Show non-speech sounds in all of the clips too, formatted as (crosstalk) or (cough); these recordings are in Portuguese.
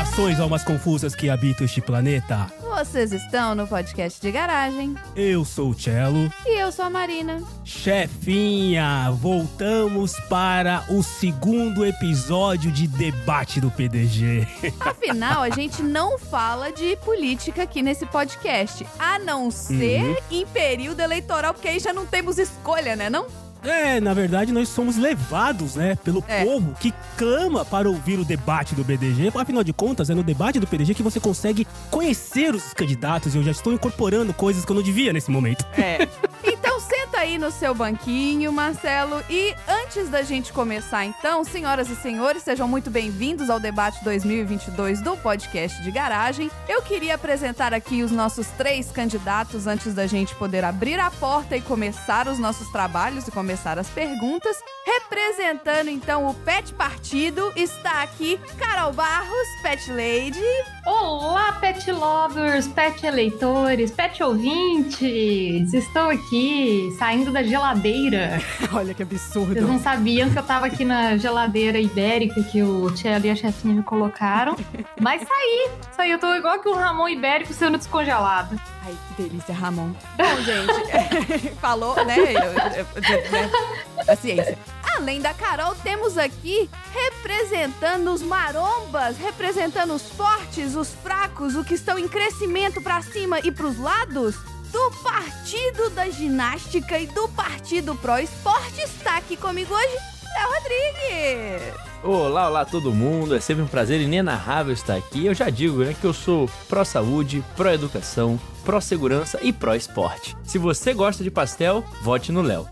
Saudações almas confusas que habitam este planeta. Vocês estão no podcast de garagem. Eu sou o Cello. E eu sou a Marina. Chefinha, voltamos para o segundo episódio de debate do PDG. (laughs) Afinal, a gente não fala de política aqui nesse podcast, a não ser uhum. em período eleitoral, porque aí já não temos escolha, né, não? É, na verdade, nós somos levados, né, pelo é. povo que clama para ouvir o debate do BDG. Afinal de contas, é no debate do PDG que você consegue conhecer os candidatos e eu já estou incorporando coisas que eu não devia nesse momento. É. (laughs) Então senta aí no seu banquinho, Marcelo. E antes da gente começar, então, senhoras e senhores, sejam muito bem-vindos ao debate 2022 do podcast de garagem. Eu queria apresentar aqui os nossos três candidatos antes da gente poder abrir a porta e começar os nossos trabalhos e começar as perguntas. Representando então o Pet Partido, está aqui Carol Barros, Pet Lady. Olá, Pet Lovers, Pet Eleitores, Pet Ouvintes! Estou aqui, saindo da geladeira. (laughs) Olha que absurdo. Vocês não sabiam que eu tava aqui na geladeira ibérica que o Tchelo e a chefinha me colocaram. Mas saí, saí. Eu tô igual que o Ramon ibérico sendo descongelado. Ai, que delícia, Ramon. Bom, gente, (laughs) falou, né? Né? Paciência. Além da Carol, temos aqui representando os marombas, representando os fortes, os fracos, o que estão em crescimento para cima e para os lados. Do Partido da Ginástica e do Partido Pro Esporte está aqui comigo hoje, Léo Rodrigues. Olá, olá todo mundo, é sempre um prazer inenarrável estar aqui. Eu já digo né, que eu sou pró-saúde, pró-educação, pró-segurança e pró-esporte. Se você gosta de pastel, vote no Léo.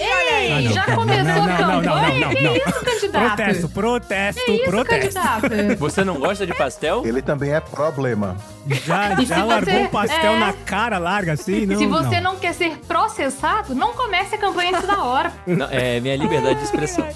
Olha aí, ah, já começou não, não, a campanha? Não, não, não, Que isso, candidato? Protesto, protesto, que isso, protesto. Candidato? Você não gosta de pastel? Ele também é problema. Já, já largou o um pastel é... na cara larga assim? Não, se você não. não quer ser processado, não comece a campanha antes da hora. Não, é minha liberdade de expressão.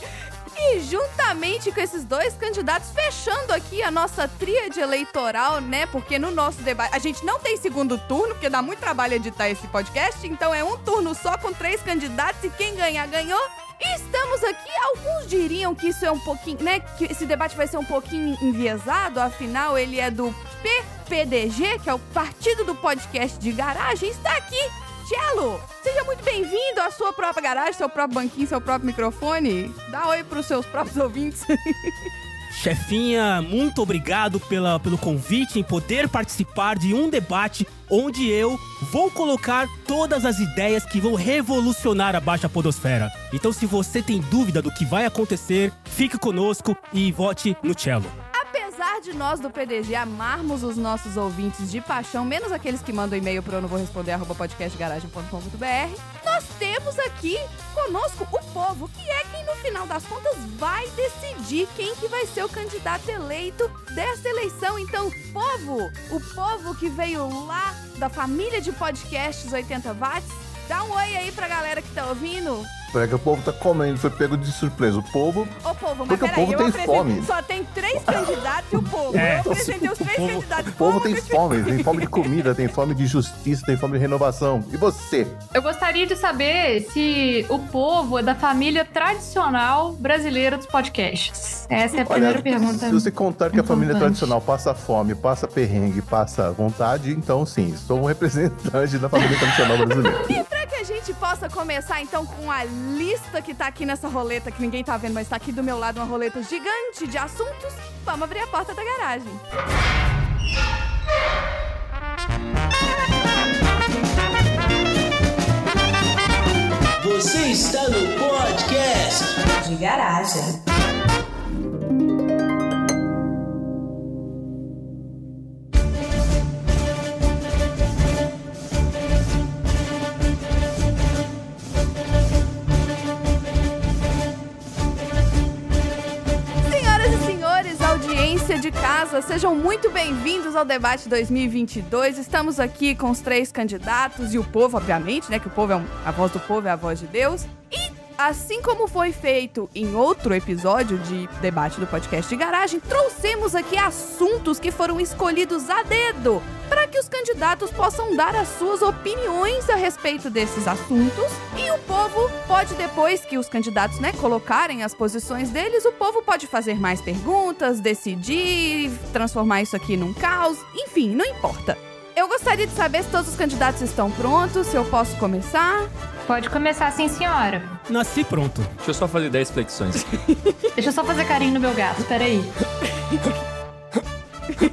E juntamente com esses dois candidatos, fechando aqui a nossa tríade eleitoral, né? Porque no nosso debate. A gente não tem segundo turno, porque dá muito trabalho editar esse podcast. Então é um turno só com três candidatos e quem ganhar, ganhou. E estamos aqui, alguns diriam que isso é um pouquinho, né? Que esse debate vai ser um pouquinho enviesado, afinal, ele é do PPDG, que é o Partido do Podcast de Garagem, está aqui Cello, seja muito bem-vindo à sua própria garagem, seu próprio banquinho, seu próprio microfone. Dá oi pros seus próprios ouvintes. (laughs) Chefinha, muito obrigado pela, pelo convite em poder participar de um debate onde eu vou colocar todas as ideias que vão revolucionar a Baixa Podosfera. Então, se você tem dúvida do que vai acontecer, fique conosco e vote no Cello de nós do PDG amarmos os nossos ouvintes de paixão, menos aqueles que mandam e-mail para eu não vou responder arroba podcastgaragem.com.br, nós temos aqui conosco o povo, que é quem no final das contas vai decidir quem que vai ser o candidato eleito dessa eleição. Então, povo, o povo que veio lá da família de podcasts 80 watts, dá um oi aí pra galera que tá ouvindo. É que o povo tá comendo, foi pego de surpresa. O povo. Ô, povo, mas porque o povo tem fome. Só tem três candidatos e o povo. É. Eu apresentei os três povo, candidatos. O povo, tem fome, tem fome de comida, tem fome de justiça, tem fome de renovação. E você? Eu gostaria de saber se o povo é da família tradicional brasileira dos podcasts. Essa é a primeira Olha, pergunta. Se você contar que a família tradicional passa fome, passa perrengue, passa vontade, então sim, sou um representante da família tradicional brasileira. E pra que a gente possa começar então com a lista que tá aqui nessa roleta, que ninguém tá vendo, mas tá aqui do meu lado uma roleta gigante de assuntos, vamos abrir a porta da garagem. Você está no podcast de garagem. Casa, sejam muito bem-vindos ao debate 2022. Estamos aqui com os três candidatos e o povo, obviamente, né? Que o povo é um, a voz do povo é a voz de Deus. E assim como foi feito em outro episódio de debate do podcast de garagem, trouxemos aqui assuntos que foram escolhidos a dedo para que os candidatos possam dar as suas opiniões a respeito desses assuntos e o povo pode depois que os candidatos, né, colocarem as posições deles, o povo pode fazer mais perguntas, decidir, transformar isso aqui num caos, enfim, não importa. Eu gostaria de saber se todos os candidatos estão prontos, se eu posso começar. Pode começar sim, senhora. Nasci pronto. Deixa eu só fazer 10 flexões. (laughs) Deixa eu só fazer carinho no meu gato, peraí.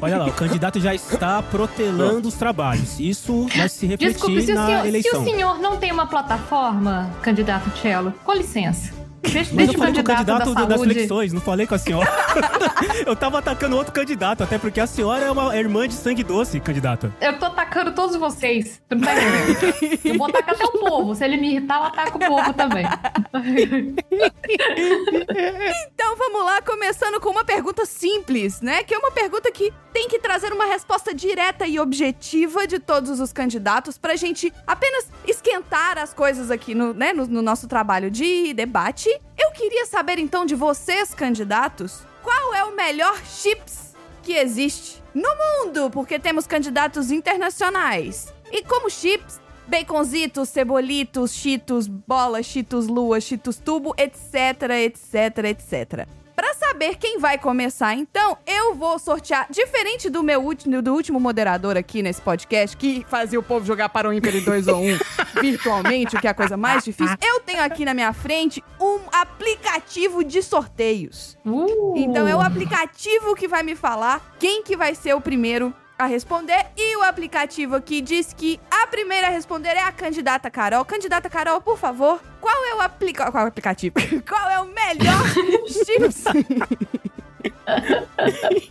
Olha lá, o candidato já está protelando os trabalhos. Isso vai se refletir Desculpe, se o, na senhor, se eleição. o senhor não tem uma plataforma, candidato Cello, com licença. Deixa, Mas deixa eu falei com o candidato, da do- das flexões, não falei com a senhora. (laughs) eu tava atacando outro candidato, até porque a senhora é uma irmã de sangue doce, candidata. Eu tô atacando todos vocês. Tu não tá entendendo? Eu vou atacar até o povo. Se ele me irritar, eu ataco o povo também. (laughs) Vamos lá, começando com uma pergunta simples, né? Que é uma pergunta que tem que trazer uma resposta direta e objetiva de todos os candidatos pra gente apenas esquentar as coisas aqui no, né, no, no nosso trabalho de debate. Eu queria saber então de vocês, candidatos, qual é o melhor chips que existe no mundo? Porque temos candidatos internacionais. E como chips, baconzitos, cebolitos, cheetos, bola, cheetos lua, cheetos tubo, etc, etc, etc. Pra saber quem vai começar, então, eu vou sortear, diferente do meu último, do último moderador aqui nesse podcast, que fazia o povo jogar para o em 2 ou 1 (laughs) virtualmente, o que é a coisa mais difícil, eu tenho aqui na minha frente um aplicativo de sorteios. Uh. Então é o aplicativo que vai me falar quem que vai ser o primeiro a responder. E o aplicativo aqui diz que a primeira a responder é a candidata Carol. Candidata Carol, por favor, qual é o aplica qual é o aplicativo? (laughs) qual é o melhor (laughs) chips?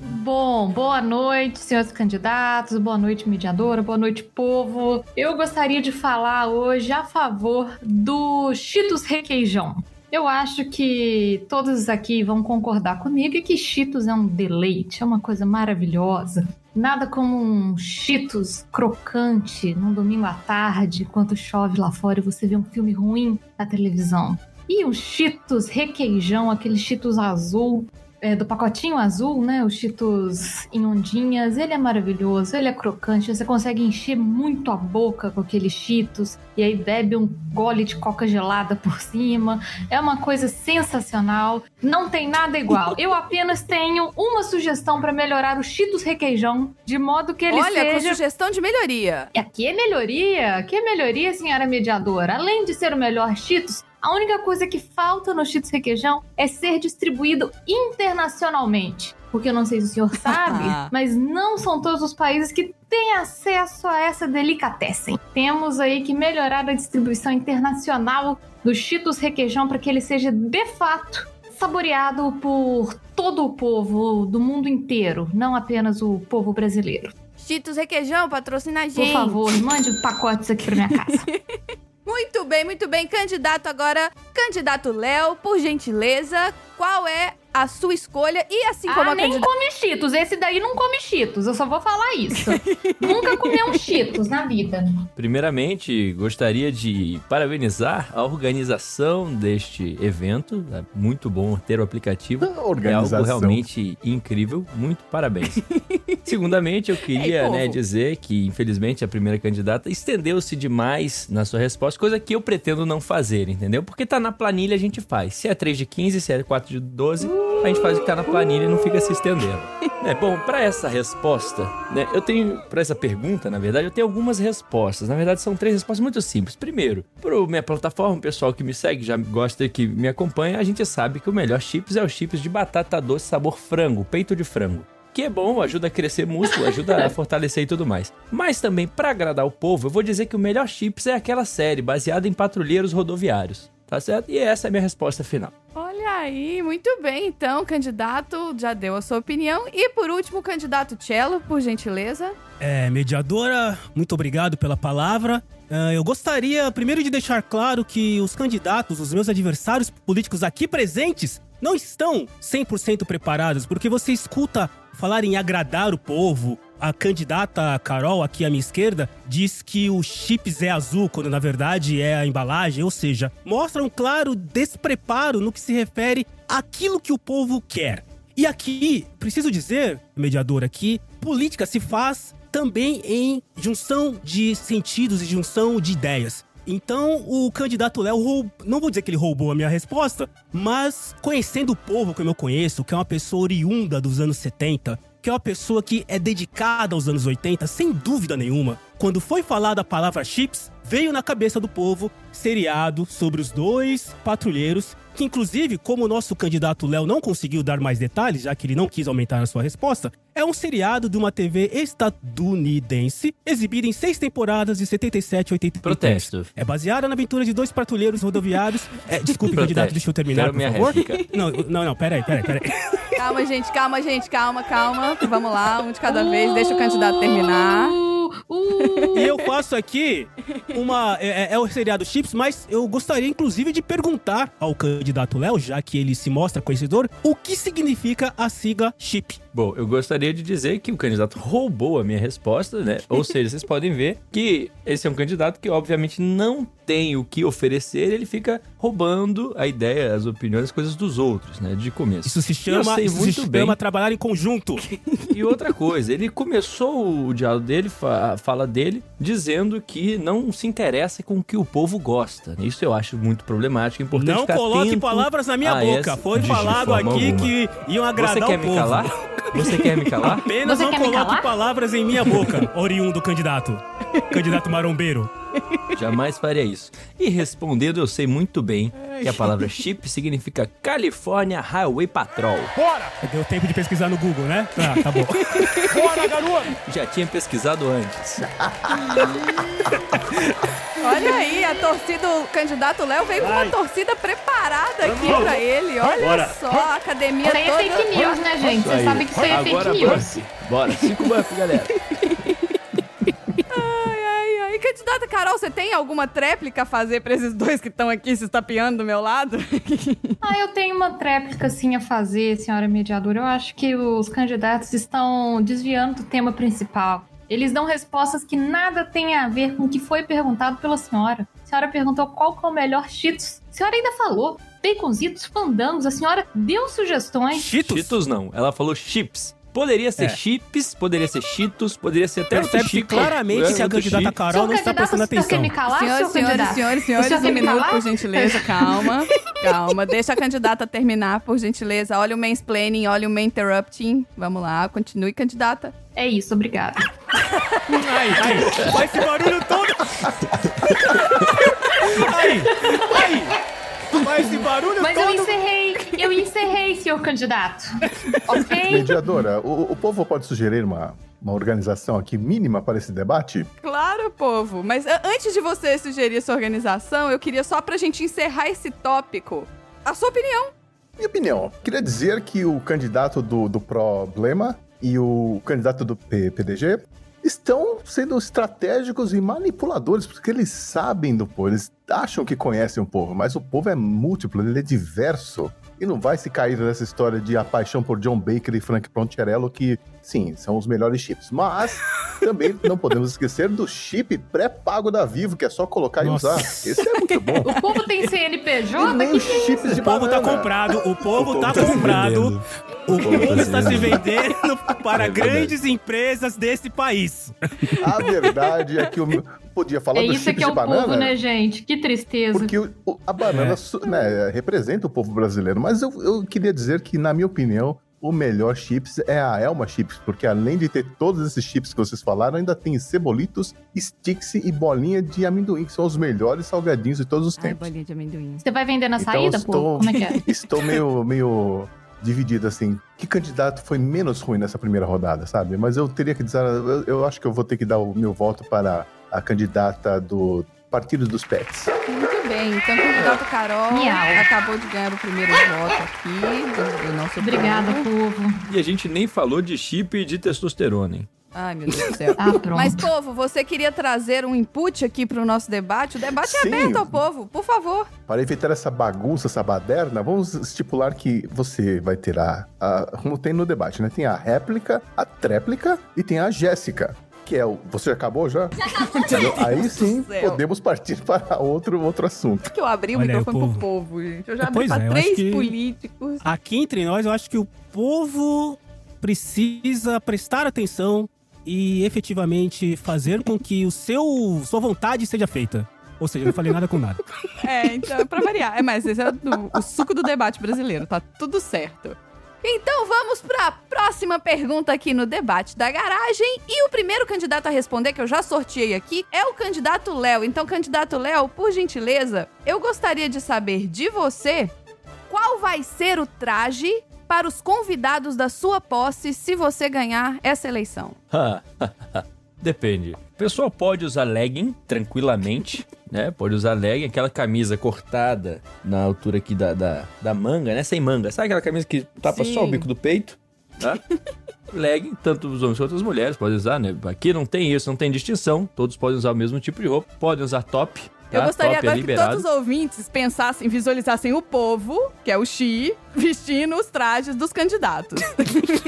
Bom, boa noite, senhores candidatos, boa noite, mediadora, boa noite, povo. Eu gostaria de falar hoje a favor do Cheetos Requeijão. Eu acho que todos aqui vão concordar comigo que Cheetos é um deleite, é uma coisa maravilhosa. Nada como um Cheetos crocante num domingo à tarde, enquanto chove lá fora e você vê um filme ruim na televisão. E o Cheetos requeijão, aquele Cheetos azul, é, do pacotinho azul, né? O Cheetos em ondinhas, ele é maravilhoso, ele é crocante, você consegue encher muito a boca com aquele Cheetos e aí bebe um gole de coca gelada por (laughs) cima. É uma coisa sensacional, não tem nada igual. Eu apenas tenho uma sugestão para melhorar o Cheetos requeijão, de modo que ele Olha, com seja sugestão de melhoria. e Aqui é melhoria, aqui é melhoria, senhora mediadora. Além de ser o melhor Cheetos, a única coisa que falta no Cheetos Requeijão é ser distribuído internacionalmente. Porque eu não sei se o senhor (laughs) sabe, mas não são todos os países que têm acesso a essa delicatessen. Temos aí que melhorar a distribuição internacional do Cheetos Requeijão para que ele seja de fato saboreado por todo o povo do mundo inteiro, não apenas o povo brasileiro. Cheetos Requeijão, patrocina a Por gente. favor, mande pacotes aqui pra minha casa. (laughs) Muito bem, muito bem. Candidato agora, candidato Léo, por gentileza, qual é a sua escolha? E assim como ah, a nem candidata... come cheetos. Esse daí não come cheetos. Eu só vou falar isso. (laughs) Nunca comeu um cheetos na vida. Primeiramente, gostaria de parabenizar a organização deste evento. É muito bom ter o aplicativo. É algo realmente incrível. Muito parabéns. (laughs) Segundamente, eu queria Ei, né, dizer que, infelizmente, a primeira candidata estendeu-se demais na sua resposta, coisa que eu pretendo não fazer, entendeu? Porque tá na planilha, a gente faz. Se é 3 de 15, se é 4 de 12, a gente faz o que tá na planilha e não fica se estendendo. É, bom, pra essa resposta, né, eu tenho, Pra essa pergunta, na verdade, eu tenho algumas respostas. Na verdade, são três respostas muito simples. Primeiro, pro minha plataforma, o pessoal que me segue, já gosta que me acompanha, a gente sabe que o melhor chips é o chips de batata doce sabor frango, peito de frango. Que é bom, ajuda a crescer músculo, ajuda a (laughs) fortalecer e tudo mais. Mas também, pra agradar o povo, eu vou dizer que o melhor chips é aquela série baseada em patrulheiros rodoviários. Tá certo? E essa é a minha resposta final. Olha aí, muito bem. Então, candidato já deu a sua opinião. E por último, candidato Cello, por gentileza. É, mediadora, muito obrigado pela palavra. Ah, eu gostaria primeiro de deixar claro que os candidatos, os meus adversários políticos aqui presentes, não estão 100% preparados, porque você escuta falar em agradar o povo. A candidata Carol, aqui à minha esquerda, diz que o chips é azul, quando na verdade é a embalagem, ou seja, mostra um claro despreparo no que se refere àquilo que o povo quer. E aqui, preciso dizer, mediador, aqui, política se faz também em junção de sentidos e junção de ideias. Então, o candidato Léo, roub... não vou dizer que ele roubou a minha resposta, mas conhecendo o povo como eu conheço, que é uma pessoa oriunda dos anos 70, que é uma pessoa que é dedicada aos anos 80, sem dúvida nenhuma, quando foi falada a palavra chips, veio na cabeça do povo seriado sobre os dois patrulheiros que inclusive, como o nosso candidato Léo não conseguiu dar mais detalhes, já que ele não quis aumentar a sua resposta, é um seriado de uma TV estadunidense, exibida em seis temporadas de 77 a 83. Protesto. É baseada na aventura de dois patrulheiros rodoviários. É, desculpe, Protesto. candidato, deixa eu terminar, Quero por minha favor. réplica. Não, não, não, peraí, peraí, peraí. Calma, gente, calma, gente, calma, calma. Vamos lá, um de cada vez, deixa o candidato terminar. Uh. E eu faço aqui uma. É, é o seriado Chips, mas eu gostaria, inclusive, de perguntar ao candidato Léo, já que ele se mostra conhecedor, o que significa a sigla chip. Bom, eu gostaria de dizer que o candidato roubou a minha resposta, né? Ou (laughs) seja, vocês podem ver que esse é um candidato que, obviamente, não tem o que oferecer, ele fica roubando a ideia, as opiniões, as coisas dos outros, né? De começo. Isso se chama, isso se muito bem. chama trabalhar em conjunto. (laughs) E outra coisa, ele começou o diálogo dele, a fala dele, dizendo que não se interessa com o que o povo gosta. Isso eu acho muito problemático, importante Não coloque palavras na minha boca. Foi falado aqui alguma. que iam agradar Você quer o me povo. calar? (laughs) Você quer me calar? Apenas Você não quer me coloque calar? palavras em minha boca, (laughs) oriundo candidato. Candidato marombeiro. Jamais faria isso. E respondendo, eu sei muito bem que a palavra chip significa California Highway Patrol. Deu tempo de pesquisar no Google, né? Tá, tá bom. (laughs) Já tinha pesquisado antes. (laughs) Olha aí, a torcida, o candidato Léo veio com uma torcida preparada aqui pra ele. Olha Bora. só, a academia Isso aí é toda. fake news, né, gente? Você sabe que isso aí é Agora fake news. bora. Bora, cinco buff, galera. Ai, ai, ai. Candidata Carol, você tem alguma tréplica a fazer pra esses dois que estão aqui se estapeando do meu lado? (laughs) Ah, eu tenho uma tréplica assim a fazer, senhora mediadora. Eu acho que os candidatos estão desviando do tema principal. Eles dão respostas que nada tem a ver com o que foi perguntado pela senhora. A senhora perguntou qual que é o melhor Cheetos. A senhora ainda falou baconzitos, fandangos. A senhora deu sugestões. Cheetos? Cheetos não, ela falou chips. Poderia ser É. chips, poderia ser cheetos, poderia ser até outro chip. claramente que a candidata chip. Carol não está prestando atenção. me calar, senhores, senhores, senhores, senhores, senhor um minuto, por gentileza, calma. Calma, deixa a candidata terminar, por gentileza. Olha o mansplaining, olha o main interrupting. Vamos lá, continue, candidata. É isso, obrigada. Ai, ai, faz esse barulho todo. Ai, ai, faz esse barulho Mas eu todo. encerrei, eu encerrei, senhor candidato. Ok? Mediadora, o, o povo pode sugerir uma, uma organização aqui mínima para esse debate? Claro, povo. Mas a- antes de você sugerir sua organização, eu queria só pra gente encerrar esse tópico, a sua opinião. Minha opinião, queria dizer que o candidato do, do problema e o candidato do P- PDG estão sendo estratégicos e manipuladores, porque eles sabem do povo, eles acham que conhecem o povo, mas o povo é múltiplo, ele é diverso. E não vai se cair nessa história de a paixão por John Baker e Frank Poncherello, que, sim, são os melhores chips. Mas (laughs) também não podemos esquecer do chip pré-pago da Vivo, que é só colocar Nossa. e usar. Esse é muito bom. O povo tem CNPJ? E nem os chips de O povo tá banana. comprado, o povo povo tá tá comprado. O povo tá está se vendendo. vendendo (laughs) para É grandes empresas desse país. A verdade é que eu podia falar É do isso chips que é de o banana. povo, né, gente? Que tristeza. Porque o- o- a banana É. né, representa o povo brasileiro. Mas eu, eu queria dizer que, na minha opinião, o melhor chips é a Elma Chips. Porque além de ter todos esses chips que vocês falaram, ainda tem cebolitos, sticks e bolinha de amendoim, que são os melhores salgadinhos de todos os tempos. de amendoim. Você vai vender na Então, saída, estou- pô? Como é que é? (laughs) Estou meio, meio dividido, assim. Que candidato foi menos ruim nessa primeira rodada, sabe? Mas eu teria que dizer, eu, eu acho que eu vou ter que dar o meu voto para a candidata do Partido dos Pets. Muito bem, então o candidato Carol Miau. acabou de ganhar o primeiro voto aqui do, do nosso Obrigada, povo. povo. E a gente nem falou de chip de testosterona, hein? Ai, meu Deus do céu. (laughs) Ah, pronto. Mas, povo, você queria trazer um input aqui pro nosso debate? O debate é Sim. aberto ao povo, por favor. Para evitar essa bagunça, essa baderna, vamos estipular que você vai ter a, a- como tem no debate, né? Tem a réplica, a tréplica e tem a Jéssica. Que é o. Você acabou já? Já acabou. Aí sim, podemos partir para outro, outro assunto. Que eu abri o Olha aí, microfone o pro povo, gente. Eu já abri Pois pra é, três que- políticos. Aqui entre nós, eu acho que o povo precisa prestar atenção e efetivamente fazer com que o seu sua vontade seja feita. Ou seja, eu não falei nada com nada. (laughs) É, então, pra variar. É, mas esse é do- o suco do debate brasileiro, tá tudo certo. Então vamos pra próxima pergunta aqui no debate da garagem. E o primeiro candidato a responder, que eu já sorteei aqui, é o candidato Léo. Então, candidato Léo, por gentileza, eu gostaria de saber de você qual vai ser o traje para os convidados da sua posse se você ganhar essa eleição. (laughs) Depende. O pessoal pode usar legging tranquilamente, né? Pode usar legging, aquela camisa cortada na altura aqui da, da, da manga, né? Sem manga. Sabe aquela camisa que tapa Sim. só o bico do peito? Tá? (laughs) legging, tanto os homens quanto as mulheres podem usar, né? Aqui não tem isso, não tem distinção. Todos podem usar o mesmo tipo de roupa. Podem usar top. Eu tá? gostaria top é agora que todos os ouvintes pensassem, visualizassem o povo, que é o Xi, (laughs) vestindo os trajes dos candidatos. (laughs)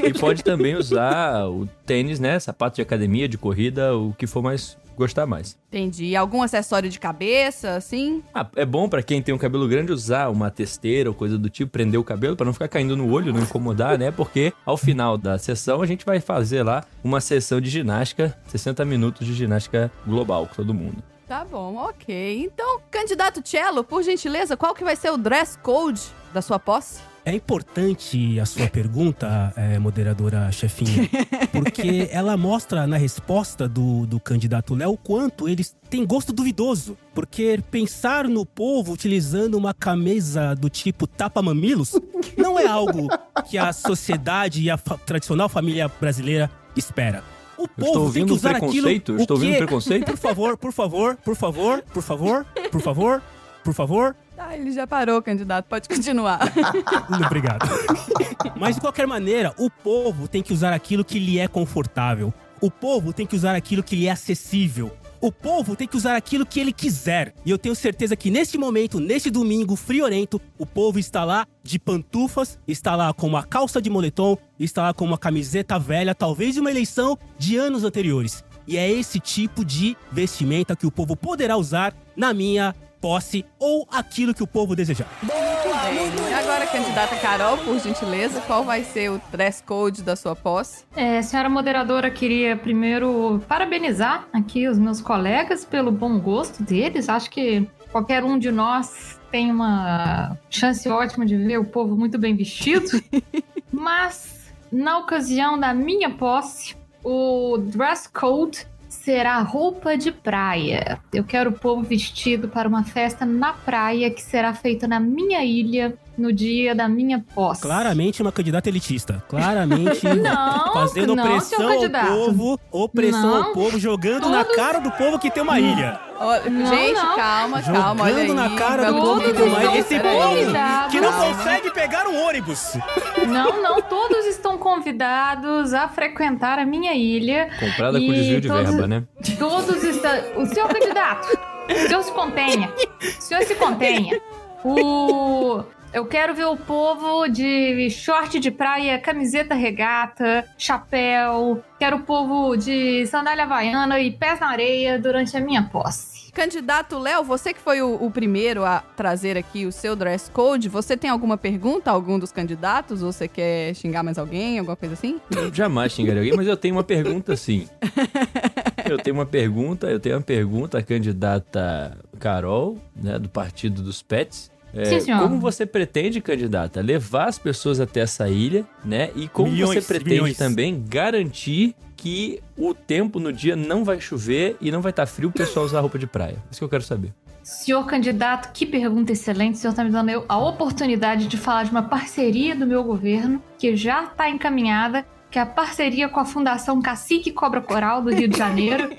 E pode também usar o tênis, né? Sapato de academia, de corrida, o que for mais gostar mais. Entendi. Algum acessório de cabeça, assim? Ah, é bom pra quem tem um cabelo grande usar uma testeira ou coisa do tipo, prender o cabelo pra não ficar caindo no olho, não incomodar, né? Porque ao final da sessão a gente vai fazer lá uma sessão de ginástica, 60 minutos de ginástica global com todo mundo. Tá bom, ok. Então, candidato Cello, por gentileza, qual que vai ser o dress code da sua posse? É importante a sua pergunta, é, moderadora chefinha, (laughs) porque ela mostra na resposta do, do candidato Léo o quanto eles têm gosto duvidoso. Porque pensar no povo utilizando uma camisa do tipo tapa-mamilos não é algo que a sociedade e a fa- tradicional família brasileira espera. O estou povo tem que usar aquilo. estou ouvindo que- preconceito? Por favor, por favor, por favor, por favor, por favor, por favor. Ah, ele já parou, candidato. Pode continuar. (laughs) Obrigado. Mas de qualquer maneira, o povo tem que usar aquilo que lhe é confortável. O povo tem que usar aquilo que lhe é acessível. O povo tem que usar aquilo que ele quiser. E eu tenho certeza que neste momento, neste domingo friorento, o povo está lá de pantufas, está lá com uma calça de moletom, está lá com uma camiseta velha, talvez de uma eleição de anos anteriores. E é esse tipo de vestimenta que o povo poderá usar na minha posse ou aquilo que o povo desejar. Bem, agora, candidata Carol, por gentileza, qual vai ser o dress code da sua posse? É, senhora moderadora, queria primeiro parabenizar aqui os meus colegas pelo bom gosto deles. Acho que qualquer um de nós tem uma chance ótima de ver o povo muito bem vestido. (laughs) Mas, na ocasião da minha posse, o dress code será roupa de praia. Eu quero o povo vestido para uma festa na praia que será feita na minha ilha no dia da minha posse. Claramente uma candidata elitista. Claramente (laughs) Não, fazendo não, opressão seu ao povo, opressão ao Não. povo, jogando na cara do povo que tem uma ilha. Não, gente, não. calma, calma, olha aí. Jogando na cara do povo que tem uma ilha. Esse povo que não consegue pegar um ônibus. Não, não, todos estão convidados a frequentar a minha ilha. Comprada com desvio de todos- verba, né? Todos estão. O senhor candidato, o senhor se contenha. O senhor se contenha. O. Eu quero ver o povo de short de praia, camiseta regata, chapéu. Quero o povo de sandália havaiana e pés na areia durante a minha posse. Candidato Léo, você que foi o, o primeiro a trazer aqui o seu dress code, você tem alguma pergunta a algum dos candidatos? Ou você quer xingar mais alguém, alguma coisa assim? (laughs) Eu jamais xingaria alguém, mas eu tenho uma pergunta sim. Eu tenho uma pergunta, eu tenho uma pergunta à candidata Carol, né, do Partido dos Pets. É, Sim, senhor. como você pretende, candidata, levar as pessoas até essa ilha, né? E como Milhões, você pretende milhões. também garantir que o tempo no dia não vai chover e não vai estar frio o pessoal usar roupa de praia? Isso que eu quero saber. Senhor candidato, que pergunta excelente. O senhor está me dando a oportunidade de falar de uma parceria do meu governo que já está encaminhada, que é a parceria com a Fundação Cacique Cobra Coral do Rio de Janeiro.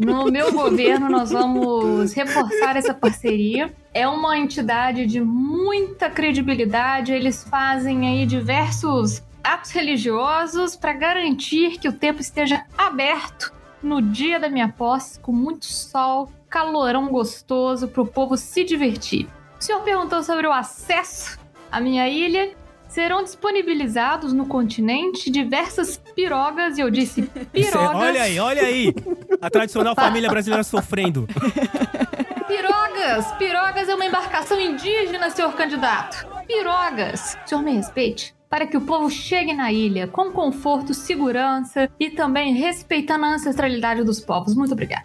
No meu governo, nós vamos reforçar essa parceria. É uma entidade de muita credibilidade. Eles fazem aí diversos atos religiosos para garantir que o tempo esteja aberto no dia da minha posse, com muito sol, calorão gostoso para o povo se divertir. O senhor perguntou sobre o acesso à minha ilha. Serão disponibilizados no continente diversas pirogas, e eu disse (laughs) é- pirogas. olha aí, olha aí. A tradicional família brasileira sofrendo. (laughs) Pirogas! Pirogas é uma embarcação indígena, senhor candidato. Pirogas! Senhor, me respeite. para que o povo chegue na ilha com conforto, segurança e também respeitando a ancestralidade dos povos. Muito obrigada.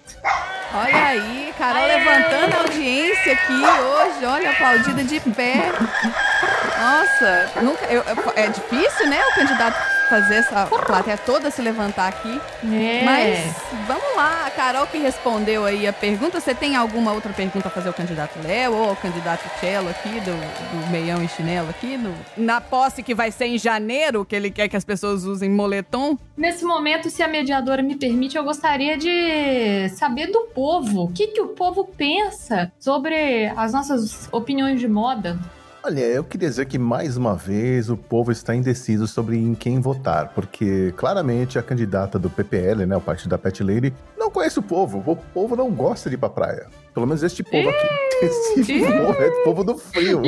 Olha aí, Carol levantando a audiência aqui hoje. Olha, aplaudida de pé. Nossa, nunca, eu- eu- é difícil, né, o candidato fazer essa plateia toda se levantar aqui. É. Mas vamos lá, a Carol que respondeu aí a pergunta. Você tem alguma outra pergunta a fazer ao candidato Léo ou ao candidato Cello aqui, do, do meião e chinelo aqui? no- na posse que vai ser em janeiro, que ele quer que as pessoas usem moletom? Nesse momento, se a mediadora me permite, eu gostaria de saber do povo. O que, que o povo pensa sobre as nossas opiniões de moda? Olha, eu queria dizer que mais uma vez o povo está indeciso sobre em quem votar, porque claramente a candidata do PPL, né, o partido da Pet Lady, não conhece o povo. O povo não gosta de ir pra praia. Pelo menos este povo aqui. (laughs) Esse povo é o povo do frio.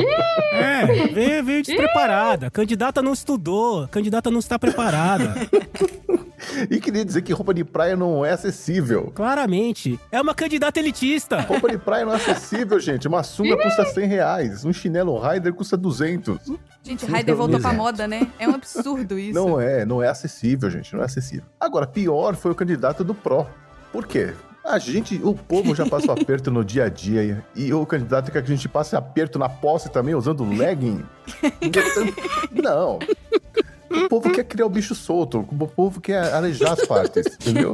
É, veio, veio despreparada. A candidata não estudou, a candidata não está preparada. (laughs) E queria dizer que roupa de praia não é acessível. Claramente. É uma candidata elitista. Roupa de praia não é acessível, gente. Uma sunga custa 100 reais. Um chinelo Rider custa 200. Gente, Raider voltou pra moda, né? É um absurdo isso. Não é, não é acessível, gente. Não é acessível. Agora, pior foi o candidato do PRO. Por quê? A gente, o povo já passou aperto no dia a dia e o candidato quer que a gente passe aperto na posse também usando legging. (laughs) Não. O povo quer criar o bicho solto, o povo quer arejar as partes, (laughs) entendeu?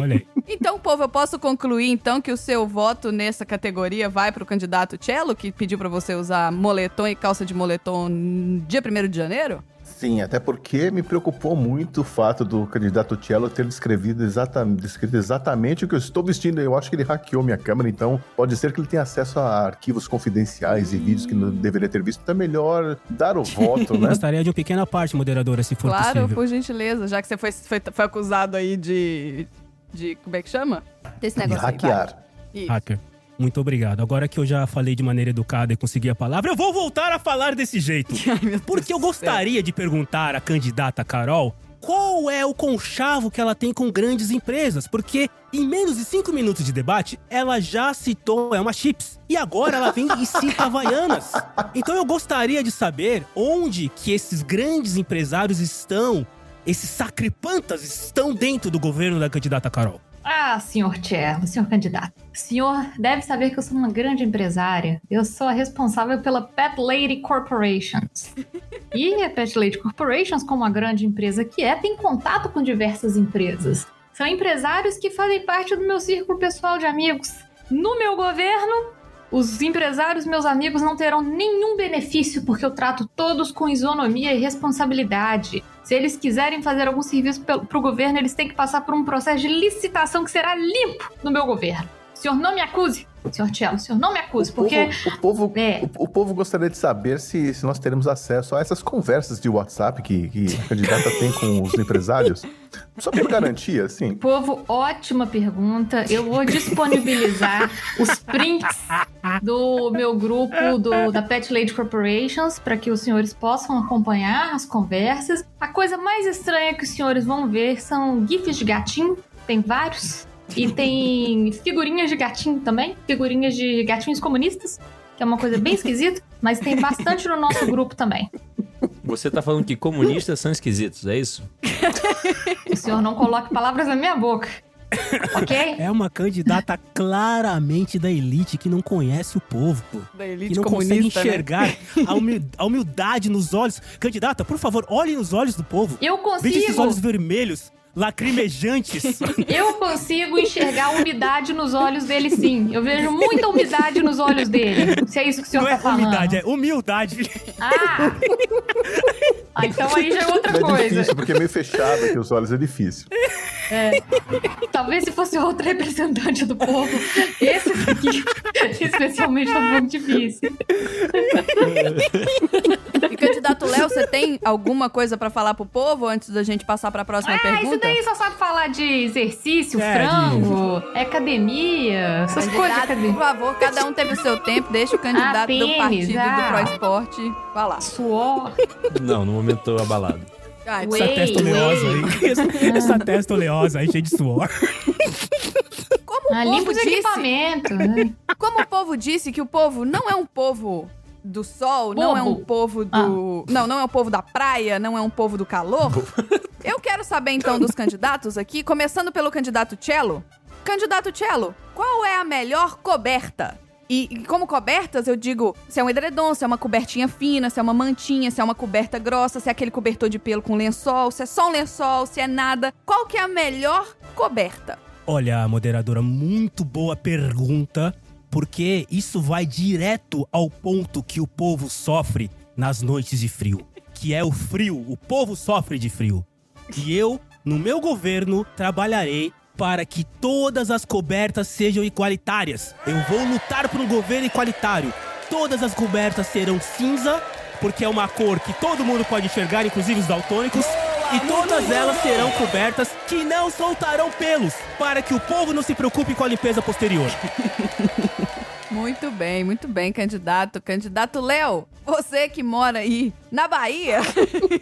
Olha aí. Então, povo, eu posso concluir então que o seu voto nessa categoria vai pro candidato Cello, que pediu pra você usar moletom e calça de moletom no dia 1 de janeiro? Sim, até porque me preocupou muito o fato do candidato Cello ter descrevido exatamente, descrito exatamente o que eu estou vestindo. Eu acho que ele hackeou minha câmera, então pode ser que ele tenha acesso a arquivos confidenciais e vídeos que não deveria ter visto. Então é melhor dar o voto, (laughs) né? Gostaria de uma pequena parte, moderadora, se for claro, possível. por gentileza, já que você foi, foi, foi acusado aí de, de. Como é que chama? Desse De negócio aí, hackear. Isso. Hacker. Muito obrigado. Agora que eu já falei de maneira educada e consegui a palavra, eu vou voltar a falar desse jeito. (laughs) Ai, Porque eu gostaria de perguntar à candidata Carol qual é o conchavo que ela tem com grandes empresas. Porque em menos de cinco minutos de debate, ela já citou Elma Chips. E agora ela vem e cita (laughs) Havaianas. Então eu gostaria de saber onde que esses grandes empresários estão, esses sacripantas estão dentro do governo da candidata Carol. Ah, senhor Cello, senhor candidato. O senhor deve saber que eu sou uma grande empresária. Eu sou a responsável pela Pet Lady Corporations. E a Pet Lady Corporations, como a grande empresa que é, tem contato com diversas empresas. São empresários que fazem parte do meu círculo pessoal de amigos. No meu governo, os empresários, meus amigos, não terão nenhum benefício porque eu trato todos com isonomia e responsabilidade. Se eles quiserem fazer algum serviço para o governo, eles têm que passar por um processo de licitação que será limpo no meu governo. O senhor não me acuse, senhor Cello, o senhor não me acuse, O porque povo, o, povo, É. o, o povo gostaria de saber se, se nós teremos acesso a essas conversas de WhatsApp que, que a candidata tem com os (laughs) empresários. Só por garantia, assim. Povo, ótima pergunta. Eu vou disponibilizar os prints do meu grupo do, da Pet Lady Corporations para que os senhores possam acompanhar as conversas. A coisa mais estranha que os senhores vão ver são gifs de gatinho, tem vários. E tem figurinhas de gatinho também, figurinhas de gatinhos comunistas, que é uma coisa bem esquisita, mas tem bastante no nosso grupo também. Você tá falando que comunistas são esquisitos, é isso? O senhor não coloque palavras na minha boca. Ok? É uma candidata claramente da elite que não conhece o povo, pô. Da Que elite não consegue né? enxergar a, humil- a humildade nos olhos. Candidata, por favor, olhe nos olhos do povo. Eu Veja esses consigo. olhos vermelhos, lacrimejantes. (laughs) Eu consigo enxergar umidade nos olhos dele, sim. Eu vejo muita umidade nos olhos dele. Se é isso que o senhor não tá é falando. umidade, é humildade. Ah! ah, então aí já é outra É coisa. difícil, porque é meio fechado aqui os olhos, é difícil. Talvez se fosse outro representante do povo, esse daqui, (laughs) especialmente, tá muito difícil. (laughs) E candidato Léo, você tem alguma coisa pra falar pro povo antes da gente passar pra próxima Ah, pergunta? isso daí só sabe falar de exercício, É, frango, academia, essas coisas. de academia. por favor, cada um teve o seu tempo. Deixa o candidato Ah, do partido ah. do Pro Esporte falar. Suor. Não, no momento tô abalado. Ué. (laughs) Essa testa oleosa aí. Essa, essa testa oleosa aí, cheia de suor. Como o Ah, povo limpa os disse, né? como o povo disse que o povo não é um povo do sol, não é um Bobo. povo do. Não, não é um povo da praia, não é um povo do calor. (laughs) Eu quero saber então dos candidatos aqui, começando pelo candidato Cello. Candidato Cello, qual é a melhor coberta? E, e como cobertas, eu digo se é um edredom, se é uma cobertinha fina, se é uma mantinha, se é uma coberta grossa, se é aquele cobertor de pelo com lençol, se é só um lençol, se é nada. Qual que é a melhor coberta? Olha, moderadora, muito boa pergunta, porque isso vai direto ao ponto que o povo sofre nas noites de frio, que é o frio. O povo sofre de frio. E eu, no meu governo, trabalharei para que todas as cobertas sejam igualitárias. Eu vou lutar por um governo igualitário. Todas as cobertas serão cinza, porque é uma cor que todo mundo pode enxergar, inclusive os daltônicos. E todas elas serão cobertas que não soltarão pelos, para que o povo não se preocupe com a limpeza posterior. Muito bem, muito bem, candidato. Candidato Léo, você que mora aí na Bahia.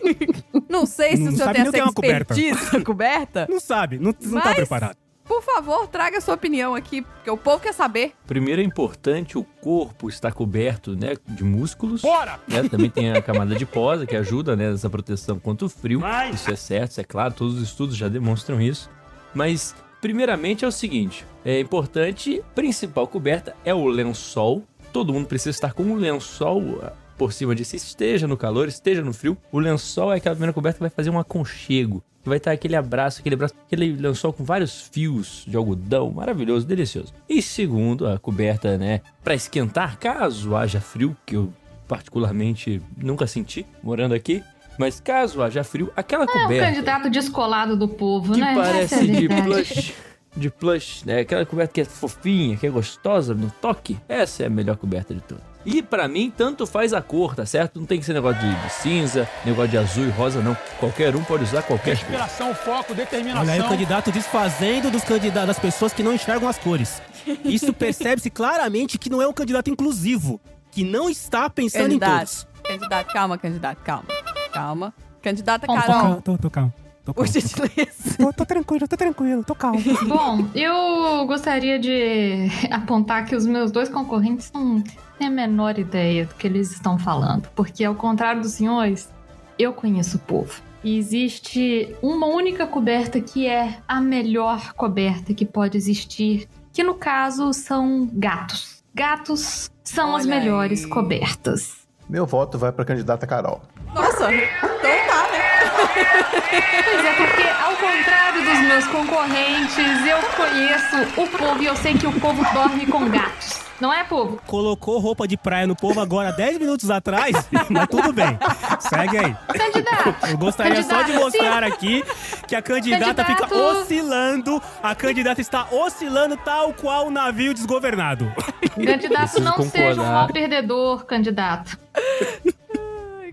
(laughs) não sei se Não o senhor sabe tem essa que é uma coberta. expertise (laughs) coberta. Não sabe, não, não tá Mas- preparado. Por favor, traga sua opinião aqui, porque o povo quer saber. Primeiro é importante o corpo estar coberto, né, de músculos. Bora! né? Também tem a camada de posa que ajuda né, nessa proteção contra o frio. Mas- Isso é certo, isso é claro, todos os estudos já demonstram isso. Mas, primeiramente, é o seguinte: é importante, principal coberta é o lençol. Todo mundo precisa estar com um lençol ah, por cima de si, esteja no calor, esteja no frio. O lençol é aquela primeira coberta que vai fazer um aconchego. Que vai estar aquele abraço, aquele abraço, aquele lençol com vários fios de algodão, maravilhoso, delicioso. E segundo, a coberta, né, para esquentar, caso haja frio, que eu particularmente nunca senti morando aqui, mas caso haja frio, aquela É um coberta candidato descolado do povo, que né? Essa é parece de plush, de plush, né? Aquela coberta que é fofinha, que é gostosa no toque, essa é a melhor coberta de todas. E pra mim, tanto faz a cor, tá certo? Não tem que ser negócio de, de cinza, negócio de azul e rosa, não. Qualquer um pode usar qualquer cor. Inspiração, foco, determinação. Olha aí o candidato desfazendo dos candidatos, das pessoas que não enxergam as cores. Isso (laughs) percebe-se claramente que não é um candidato inclusivo, que não está pensando em todos. Candidato. Candidato, calma, candidato, calma. Calma. Candidata Carol, Tô, tô calmo. Tô por gentileza. Tô, tô tranquilo, tô tranquilo, tô calmo. (laughs) Bom, eu gostaria de apontar que os meus dois concorrentes não têm a menor ideia do que eles estão falando. Porque, ao contrário dos senhores, eu conheço o povo. E existe uma única coberta que é a melhor coberta que pode existir, que no caso são gatos. Gatos são as Olha melhores aí. cobertas. Meu voto vai pra candidata Carol. Nossa, então tá, né? Pois é, porque ao contrário dos meus concorrentes, eu conheço o povo e eu sei que o povo dorme com gatos. Não é, povo? Colocou roupa de praia no povo agora 10 minutos atrás, (laughs) mas tudo bem. Segue aí. Candidato! Eu gostaria só de Candidato, mostrar aqui que a candidata fica Candidato. oscilando. A candidata está oscilando tal qual um navio desgovernado. Candidato, Preciso não seja um concordar. mau perdedor, candidato.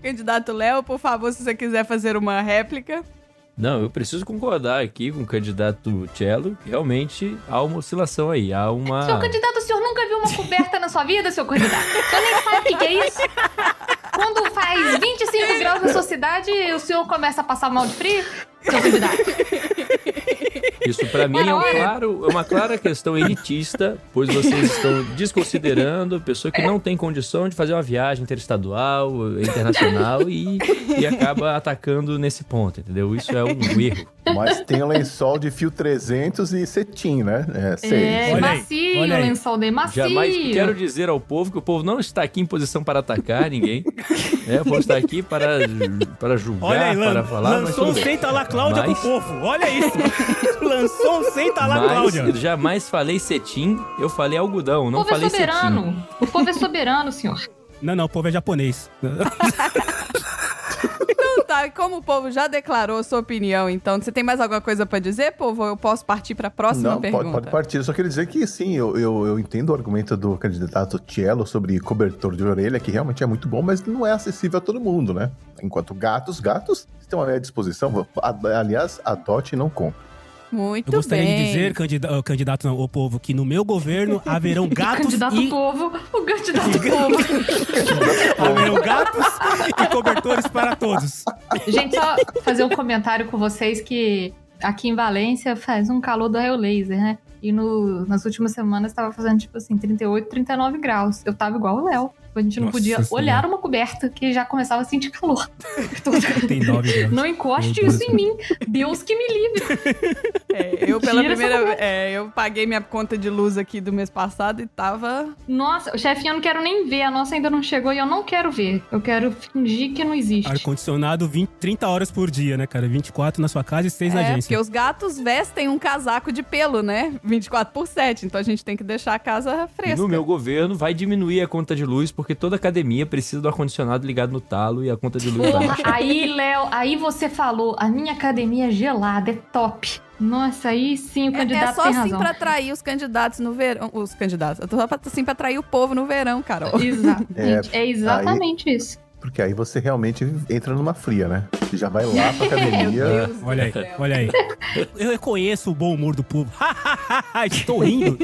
Candidato Léo, por favor, se você quiser fazer uma réplica. Não, eu preciso concordar aqui com o candidato Cello. que Realmente há uma oscilação aí, há uma... Senhor candidato, o senhor nunca viu uma coberta na sua vida, seu candidato? O senhor nem sabe o que, que é isso? Quando faz 25 graus na sua cidade, o senhor começa a passar mal de frio? Seu candidato. Isso pra mim é, um claro, é uma clara questão elitista, pois vocês estão desconsiderando a pessoa que não tem condição de fazer uma viagem interestadual, internacional e, e acaba atacando nesse ponto, entendeu? Isso é um erro. Mas tem o lençol de fio 300 e cetim, né? É, seis. É, Olha macio, olha aí. lençol de macio. Jamais quero dizer ao povo que o povo não está aqui em posição para atacar ninguém. É, o povo está aqui para, para julgar, Olha aí, para falar. mas lançou tudo um bem. senta lá Cláudia Mas- pro povo. Olha isso. (laughs) lançou um senta lá Mas Cláudia. eu jamais falei cetim, eu falei algodão, O não povo é falei cetim. soberano. O povo é soberano, senhor. Não, não, o povo é japonês. (laughs) Tá, como o povo já declarou sua opinião, então, você tem mais alguma coisa pra dizer, povo? Eu posso partir pra próxima Não, pergunta? pode, pode partir. Eu só queria dizer que sim, eu, eu, eu entendo o argumento do candidato Cielo sobre cobertor de orelha, que realmente é muito bom, mas não é acessível a todo mundo, né? Enquanto gatos, gatos estão à minha disposição. A- Aliás, adote e não compre. Muito Eu gostaria bem. de dizer, candida- candidato não, o povo, que no meu governo (laughs) haverão gatos candidato e povo, o candidato (laughs) povo. haverão gatos e cobertores para todos. Gente, só fazer um comentário com vocês que aqui em Valência faz um calor do raio laser, né? E no- nas últimas semanas tava fazendo, tipo assim, 38, 39 graus. Eu tava igual o Léo. A gente não Nossa podia Senhora. olhar uma coberta que já começava a sentir calor. (laughs) 39 graus. Não encoste Meu Deus. isso em mim. Deus que me livre. É, eu pela Tira primeira é, eu paguei minha conta de luz aqui do mês passado e tava. Nossa, chefinha, eu não quero nem ver. A nossa ainda não chegou e eu não quero ver. Eu quero fingir que não existe. Ar-condicionado 20, 30 horas por dia, né, cara? 24 na sua casa e 6 na É, porque agência. os gatos vestem um casaco de pelo, né? 24 por 7. Então a gente tem que deixar a casa E fresca. no meu governo vai diminuir a conta de luz, porque toda academia precisa do ar-condicionado ligado no talo e a conta de luz baixar. (laughs) aí, Léo, aí você falou, a minha academia é gelada, é top. Nossa, aí sim o É- candidato é só tem assim razão. pra atrair os candidatos no verão. Os candidatos. Eu tô só pra, assim pra atrair o povo no verão, Carol. (laughs) Exatamente. É, exatamente isso. Porque aí você realmente entra numa fria, né? Você já vai lá pra (laughs) academia. Olha aí, olha aí. Eu reconheço o bom humor do povo. Estou rindo.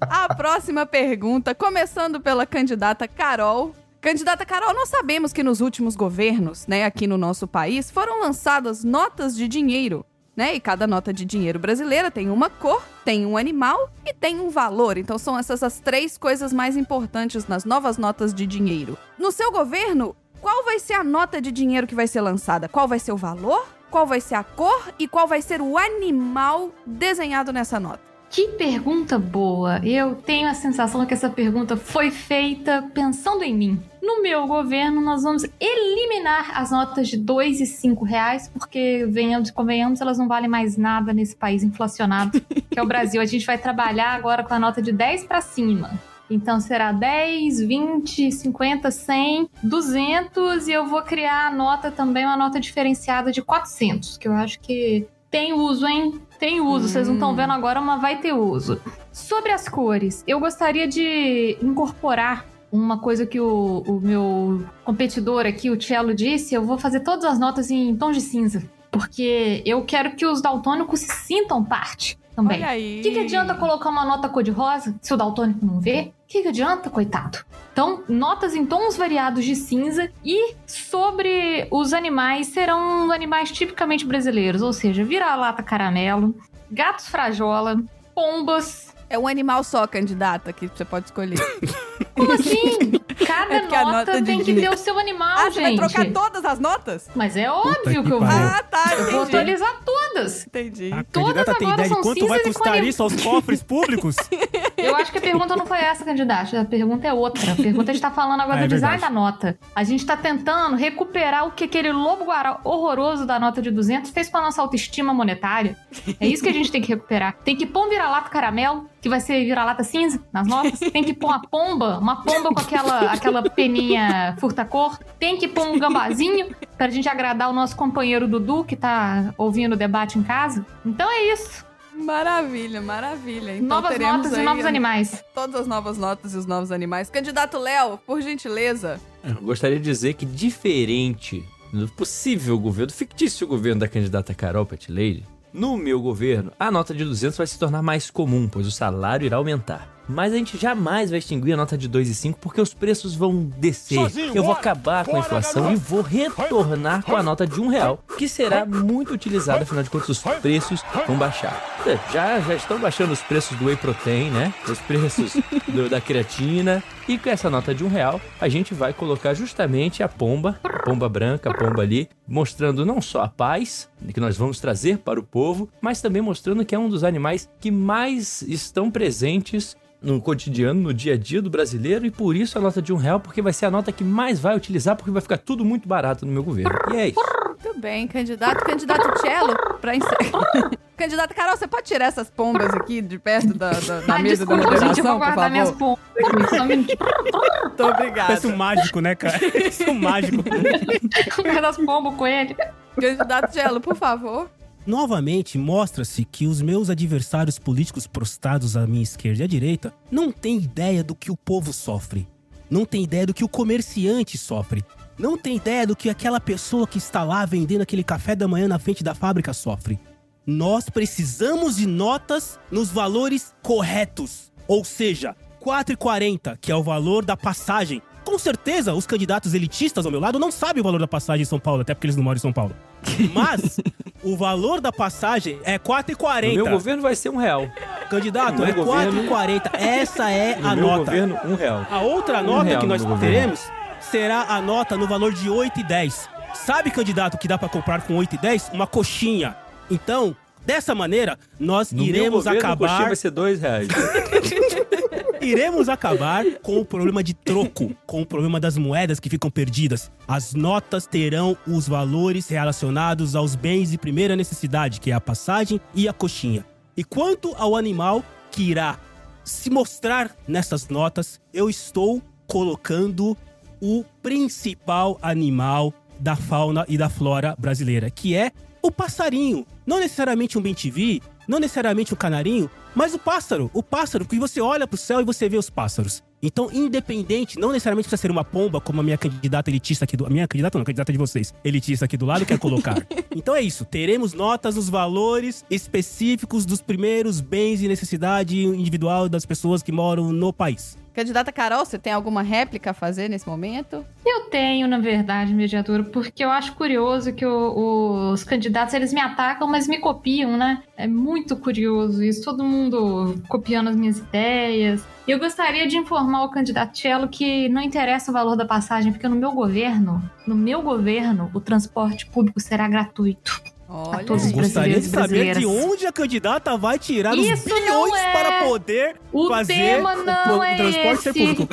A próxima pergunta, começando pela candidata Carol. Candidata Carol, nós sabemos que nos últimos governos, né, aqui no nosso país, foram lançadas notas de dinheiro, né? E cada nota de dinheiro brasileira tem uma cor, tem um animal e tem um valor. Então são essas as três coisas mais importantes nas novas notas de dinheiro. No seu governo, qual vai ser a nota de dinheiro que vai ser lançada? Qual vai ser o valor? Qual vai ser a cor e qual vai ser o animal desenhado nessa nota? Que pergunta boa. Eu tenho a sensação que essa pergunta foi feita pensando em mim. No meu governo, nós vamos eliminar as notas de 2 e 5 reais, porque, venhamos e convenhamos, elas não valem mais nada nesse país inflacionado, que é o Brasil. A gente vai trabalhar agora com a nota de 10 para cima. Então será 10, 20, 50, 100, 200 e eu vou criar a nota também, uma nota diferenciada de 400, que eu acho que tem uso, hein? Tem uso. Vocês não estão vendo agora, mas vai ter uso. Sobre as cores, eu gostaria de incorporar uma coisa que o, o meu competidor aqui, o Cello, disse. Eu vou fazer todas as notas em tons de cinza. Porque eu quero que os daltônicos se sintam parte também. O que, que adianta colocar uma nota cor-de-rosa se o daltônico não vê? Que, que adianta, coitado? Então, notas em tons variados de cinza e sobre os animais serão animais tipicamente brasileiros, ou seja, vira-lata caramelo, gatos frajola, pombas. É um animal só, candidata, que você pode escolher. (laughs) Como assim? Cada É nota, nota de tem que ter o seu animal, ah, você vai gente. trocar todas as notas? Mas é óbvio que que eu vou. Ah, tá, Eu vou entendi. atualizar todas. Entendi. A Todas candidata tem agora ideia de são quanto vai custar isso aos cofres públicos? (laughs) Eu acho que a pergunta não foi essa, candidata. A pergunta é outra. A pergunta a gente tá falando agora (laughs) Ah, é do design verdade. da nota. A gente tá tentando recuperar o que aquele lobo guará horroroso da nota de 200 fez com a nossa autoestima monetária. É isso que a gente tem que recuperar. Tem que pôr um vira-lata caramelo, que vai ser vira-lata cinza nas notas. Tem que pôr uma pomba, uma pomba com aquela, aquela peninha furta-cor. Tem que pôr um gambazinho pra gente agradar o nosso companheiro Dudu, que tá ouvindo o debate em casa. Então é isso. Maravilha, maravilha. Então Novas notas e novos animais. Todas as novas notas e os novos animais. Candidato Léo, por gentileza. Eu gostaria de dizer que, diferente do possível governo, do fictício governo da candidata Carol Lady, no meu governo, a nota de 200 vai se tornar mais comum, pois o salário irá aumentar. Mas a gente jamais vai extinguir a nota de 2 e 5 porque os preços vão descer. Sozinho, Eu vou bora! acabar com a Bora, inflação garoto! e vou retornar com a nota de um real, que será muito utilizada, afinal de contas os preços vão baixar. É, Já, já estão baixando os preços do whey protein, né? Os preços (laughs) do- da creatina. E com essa nota de um real, a gente vai colocar justamente a pomba, a pomba branca, a pomba ali, mostrando não só a paz que nós vamos trazer para o povo, mas também mostrando que é um dos animais que mais estão presentes no cotidiano, no dia a dia do brasileiro, e por isso a nota de um real, porque vai ser a nota que mais vai utilizar, porque vai ficar tudo muito barato no meu governo. E é isso. Muito bem, candidato. Candidato Cello, pra encerrar. (laughs) Candidata Carol, você pode tirar essas pombas aqui de perto da, da, da Ah, mesa da desculpa, gente, eu vou moderação, por guardar minhas favor? pombas aqui. Só minutinho. (laughs) Muito obrigada. Parece um mágico, né, cara? Parece um mágico. (laughs) Guardar as pombas com ele. Candidato Cello, por favor. Novamente, mostra-se que os meus adversários políticos prostrados à minha esquerda e à direita não têm ideia do que o povo sofre. Não tem ideia do que o comerciante sofre. Não tem ideia do que aquela pessoa que está lá vendendo aquele café da manhã na frente da fábrica sofre. Nós precisamos de notas nos valores corretos. Ou seja, 4,40, que é o valor da passagem. Com certeza, os candidatos elitistas ao meu lado não sabem o valor da passagem em São Paulo, até porque eles não moram em São Paulo. (laughs) Mas o valor da passagem é No 4,40. meu governo vai ser um real. Candidato, no é meu governo- 4,40. Essa é No a meu nota. governo, um real. A outra Um nota que nós meu governo. teremos será a nota no valor de 8,10. Sabe, candidato, que dá pra comprar com 8,10? Uma coxinha. Então, dessa maneira, nós No meu iremos governo, a coxinha acabar vai ser dois reais. (laughs) iremos acabar com o problema de troco, com o problema das moedas que ficam perdidas. As notas terão os valores relacionados aos bens de primeira necessidade, que é a passagem e a coxinha. E quanto ao animal que irá se mostrar nessas notas, eu estou colocando o principal animal da fauna e da flora brasileira, que é o passarinho. Não necessariamente um bem-TV, não necessariamente um canarinho, mas o pássaro. O pássaro, porque você olha pro céu e você vê os pássaros. Então, independente, não necessariamente precisa ser uma pomba, como a minha candidata elitista aqui do. A minha candidata não, a candidata de vocês, elitista aqui do lado, quer colocar. (laughs) então é isso. Teremos notas nos valores específicos dos primeiros bens e necessidade individual das pessoas que moram no país. Candidata Carol, você tem alguma réplica a fazer nesse momento? Eu tenho, na verdade, mediadora, porque eu acho curioso que o- os candidatos, eles me atacam, mas me copiam, né? É muito curioso isso, todo mundo copiando as minhas ideias. Eu gostaria de informar o candidato Cello que não interessa o valor da passagem, porque no meu governo, no meu governo, o transporte público será gratuito. Olha, todos. Gostaria de saber de onde a candidata vai tirar Isso os bilhões é- para poder O fazer tema o, não o é transporte ser esse. público.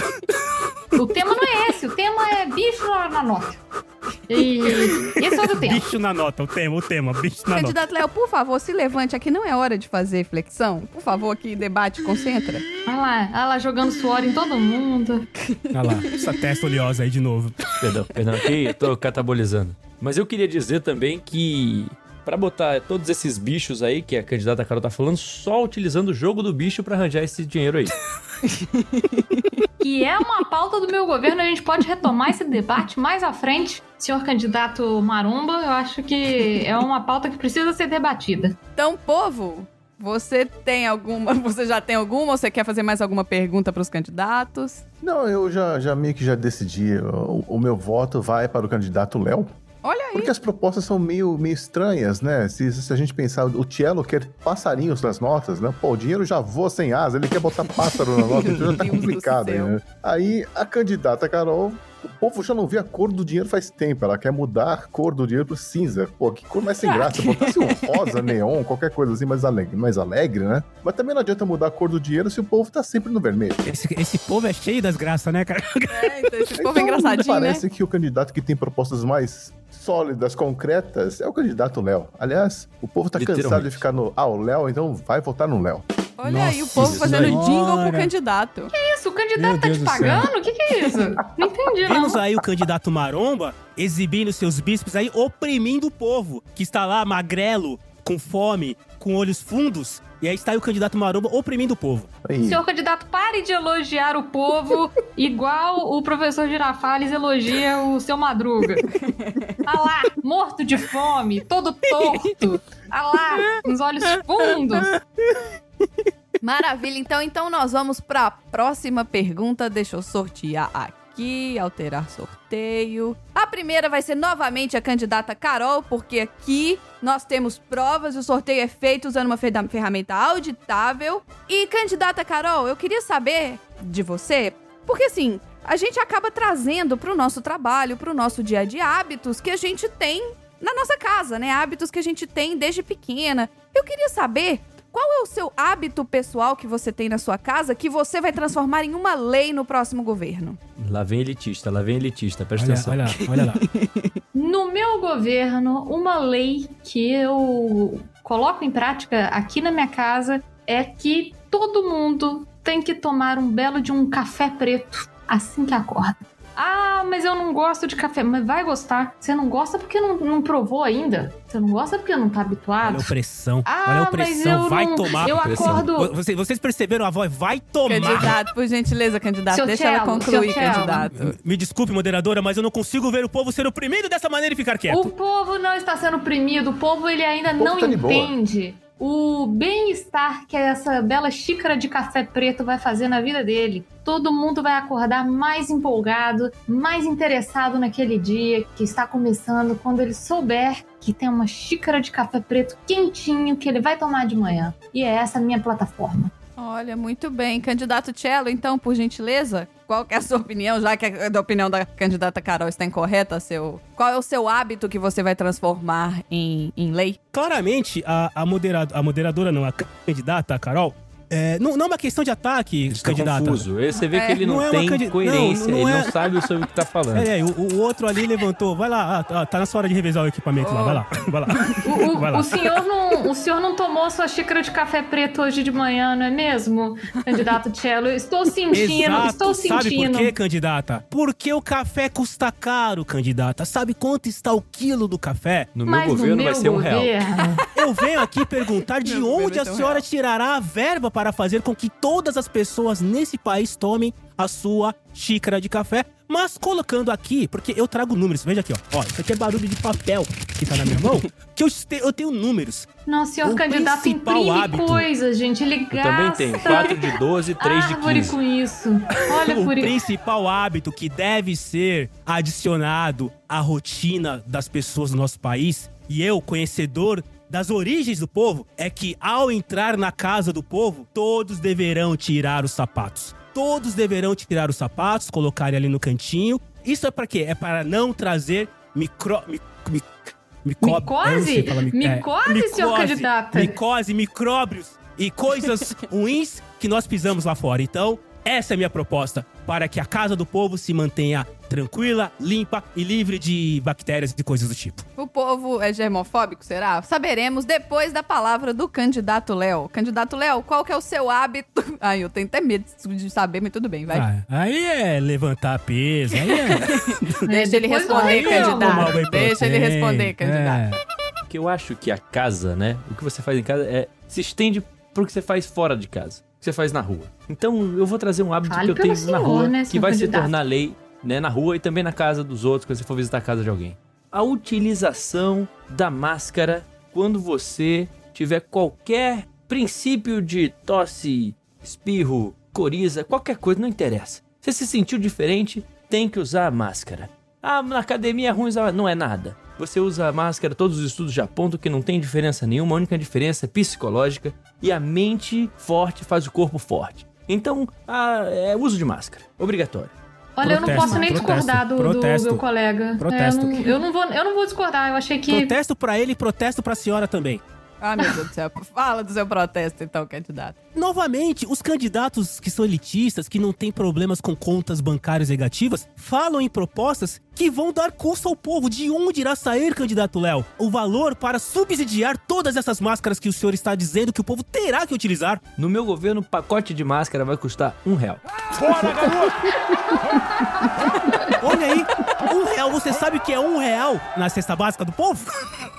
O tema não é esse, o tema é bicho na nota. E esse é outro tema. Bicho na nota, o tema, o tema, bicho na nota. Candidato Léo, por favor, se levante aqui. Não é hora de fazer flexão. Por favor, aqui, debate, concentra. Olha lá, olha lá jogando suor em todo mundo. Olha lá, essa testa oleosa aí de novo. Perdão, perdão, aqui eu tô catabolizando. Mas eu queria dizer também que pra botar todos esses bichos aí que a candidata Carol tá falando, só utilizando o jogo do bicho pra arranjar esse dinheiro aí. (laughs) Que é uma pauta do meu governo, a gente pode retomar esse debate mais à frente. Senhor candidato Maromba, eu acho que é uma pauta que precisa ser debatida. Então, povo, você tem alguma. (laughs) Você já tem alguma? Ou você quer fazer mais alguma pergunta para os candidatos? Não, eu já, já meio que já decidi. O, o meu voto vai para o candidato Léo. Olha aí. Porque as propostas são meio, meio estranhas, né? Se, se a gente pensar, o Tielo quer passarinhos nas notas, né? Pô, o dinheiro já voa sem asa, ele quer botar pássaro na nota, (laughs) então já tá complicado, né? Aí a candidata Carol, o povo já não vê a cor do dinheiro faz tempo, ela quer mudar a cor do dinheiro pro cinza. Pô, que cor mais sem graça, botasse um rosa, neon, qualquer coisa assim mais alegre, mais alegre, né? Mas também não adianta mudar a cor do dinheiro se o povo tá sempre no vermelho. Esse, esse povo é cheio das graças, né, cara? É, então, esse povo é Então, engraçadinho, né? Parece que o candidato que tem propostas mais sólidas, concretas, é o candidato Léo. Aliás, o povo tá cansado de ficar no. Ah, o Léo, então vai votar no Léo. Olha aí, o Nossa povo fazendo Senhora. jingle pro candidato. Isso, o candidato Meu tá Deus te pagando? O que, que é isso? Não entendi, não. Vimos aí o candidato Maromba exibindo seus bispos aí, oprimindo o povo, que está lá magrelo, com fome, com olhos fundos. E aí está aí o candidato Maromba oprimindo o povo. Aí, Senhor candidato, pare de elogiar o povo (laughs) igual o professor Girafales elogia o seu Madruga. Ah lá, morto de fome, todo torto. Ah lá, os olhos fundos. Maravilha, então, então nós vamos para a próxima pergunta. Deixa eu sortear aqui, alterar sorteio. A primeira vai ser novamente a candidata Carol, porque aqui nós temos provas e o sorteio é feito usando uma ferramenta auditável. E candidata Carol, eu queria saber de você, porque assim, a gente acaba trazendo para o nosso trabalho, para o nosso dia a dia, hábitos que a gente tem na nossa casa, né? Hábitos que a gente tem desde pequena. Eu queria saber qual é o seu hábito pessoal que você tem na sua casa que você vai transformar em uma lei no próximo governo? Lá vem elitista, lá vem elitista, presta Olha, atenção. olha, olha lá. (laughs) No meu governo, uma lei que eu coloco em prática aqui na minha casa é que todo mundo tem que tomar um belo de um café preto assim que acorda. Ah, mas eu não gosto de café. Mas vai gostar. Você não gosta porque não, não provou ainda. Você não gosta porque não tá habituado. Olha a opressão. Ah, olha a eu Vai não- tomar. Eu Opressão. acordo. Vocês, vocês perceberam a voz? Vai tomar. Candidato, por gentileza, candidato, Seu deixa ela Cello, concluir, seu Cello. candidato. Me desculpe, moderadora, mas eu não consigo ver o povo ser oprimido dessa maneira e ficar quieto. O povo não está sendo oprimido. O povo ele ainda povo não tá entende o bem-estar que essa bela xícara de café preto vai fazer na vida dele. Todo mundo vai acordar mais empolgado, mais interessado naquele dia que está começando quando ele souber que tem uma xícara de café preto quentinho que ele vai tomar de manhã. E é essa a minha plataforma. Olha, muito bem. Candidato Cello, então, por gentileza, qual é a sua opinião, já que a, opinião da candidata Carol está incorreta, seu, qual é o seu hábito que você vai transformar em, em lei? Claramente, a, a, moderado, a moderadora, não, a candidata, a Carol, é, não, não é uma questão de ataque, Ele está candidata. confuso. Você vê É. que ele não, Não é tem candi- coerência, não, não ele é- não sabe sobre o que tá falando. É, é, o, o outro ali levantou. Vai lá, ah, ah, tá na sua hora de revezar o equipamento lá. Vai lá, (laughs) vai lá. O, o- Vai lá. o senhor não, o senhor não tomou sua xícara de café preto hoje de manhã, não é mesmo, candidato Cello? Estou sentindo, Exato. estou Sabe sentindo. por quê, candidata? Porque o café custa caro, candidata. Sabe quanto está o quilo do café? No meu Mas governo no vai meu ser um real. Eu venho aqui perguntar de Meu onde a um senhora real. tirará a verba para fazer com que todas as pessoas nesse país tomem a sua xícara de café, mas colocando aqui, porque eu trago números. Veja aqui, ó. ó isso aqui é barulho de papel que tá na minha mão, que eu, eu tenho números. Nossa, senhor O candidato principal imprime hábito- coisas, gente. Ele Eu gasta também tenho. 4 de 12, 3 de árvore 15. com isso. Olha o por isso. principal hábito que deve ser adicionado à rotina das pessoas do nosso país, e eu, conhecedor das origens do povo, é que ao entrar na casa do povo, todos deverão tirar os sapatos. Todos deverão tirar os sapatos, colocarem ali no cantinho. Isso é para quê? É para não trazer micro... mi- mi- micó- Micose? falar mi- é, Micose, senhor candidato? Micose, micróbios e coisas (laughs) ruins que nós pisamos lá fora. Então, essa é a minha proposta para que a casa do povo se mantenha tranquila, limpa e livre de bactérias e coisas do tipo. O povo é germofóbico, será? Saberemos depois da palavra do candidato Léo. Candidato Léo, qual que é o seu hábito? (laughs) Ai, eu tenho até medo de saber, mas tudo bem, vai. Ah, aí é levantar peso, aí é... (laughs) Deixa ele responder, candidato. Deixa ele responder, candidato. é. Porque eu acho que a casa, né? O que você faz em casa é se estende pro que você faz fora de casa. O que você faz na rua. Então eu vou trazer um hábito Fale que eu tenho na senhor, rua, né, que vai se candidato? tornar lei, né? Na rua e também na casa dos outros, quando você for visitar a casa de alguém. A utilização da máscara quando você tiver qualquer princípio de tosse, espirro, coriza, qualquer coisa, não interessa. Você se sentiu diferente, tem que usar a máscara. Ah, na academia é ruim usar. Não é nada. Você usa a máscara, todos os estudos já apontam que não tem diferença nenhuma, a única diferença é psicológica e a mente forte faz o corpo forte. Então, ah, é uso de máscara, obrigatório. Olha, eu não Protesto, posso nem protesto, discordar do, do protesto, meu colega. protesto. É, eu, não, eu, não vou, eu não vou discordar, eu achei que. Protesto pra ele e protesto pra senhora também. Ah, meu Deus do céu. Fala do seu protesto, então, candidato. Novamente, os candidatos que são elitistas, que não têm problemas com contas bancárias negativas, falam em propostas que vão dar custo ao povo. De onde irá sair, candidato Léo, o valor para subsidiar todas essas máscaras que o senhor está dizendo que o povo terá que utilizar? No meu governo, o pacote de máscara vai custar um real. Olha aí, um real. Você sabe o que é um real na cesta básica do povo?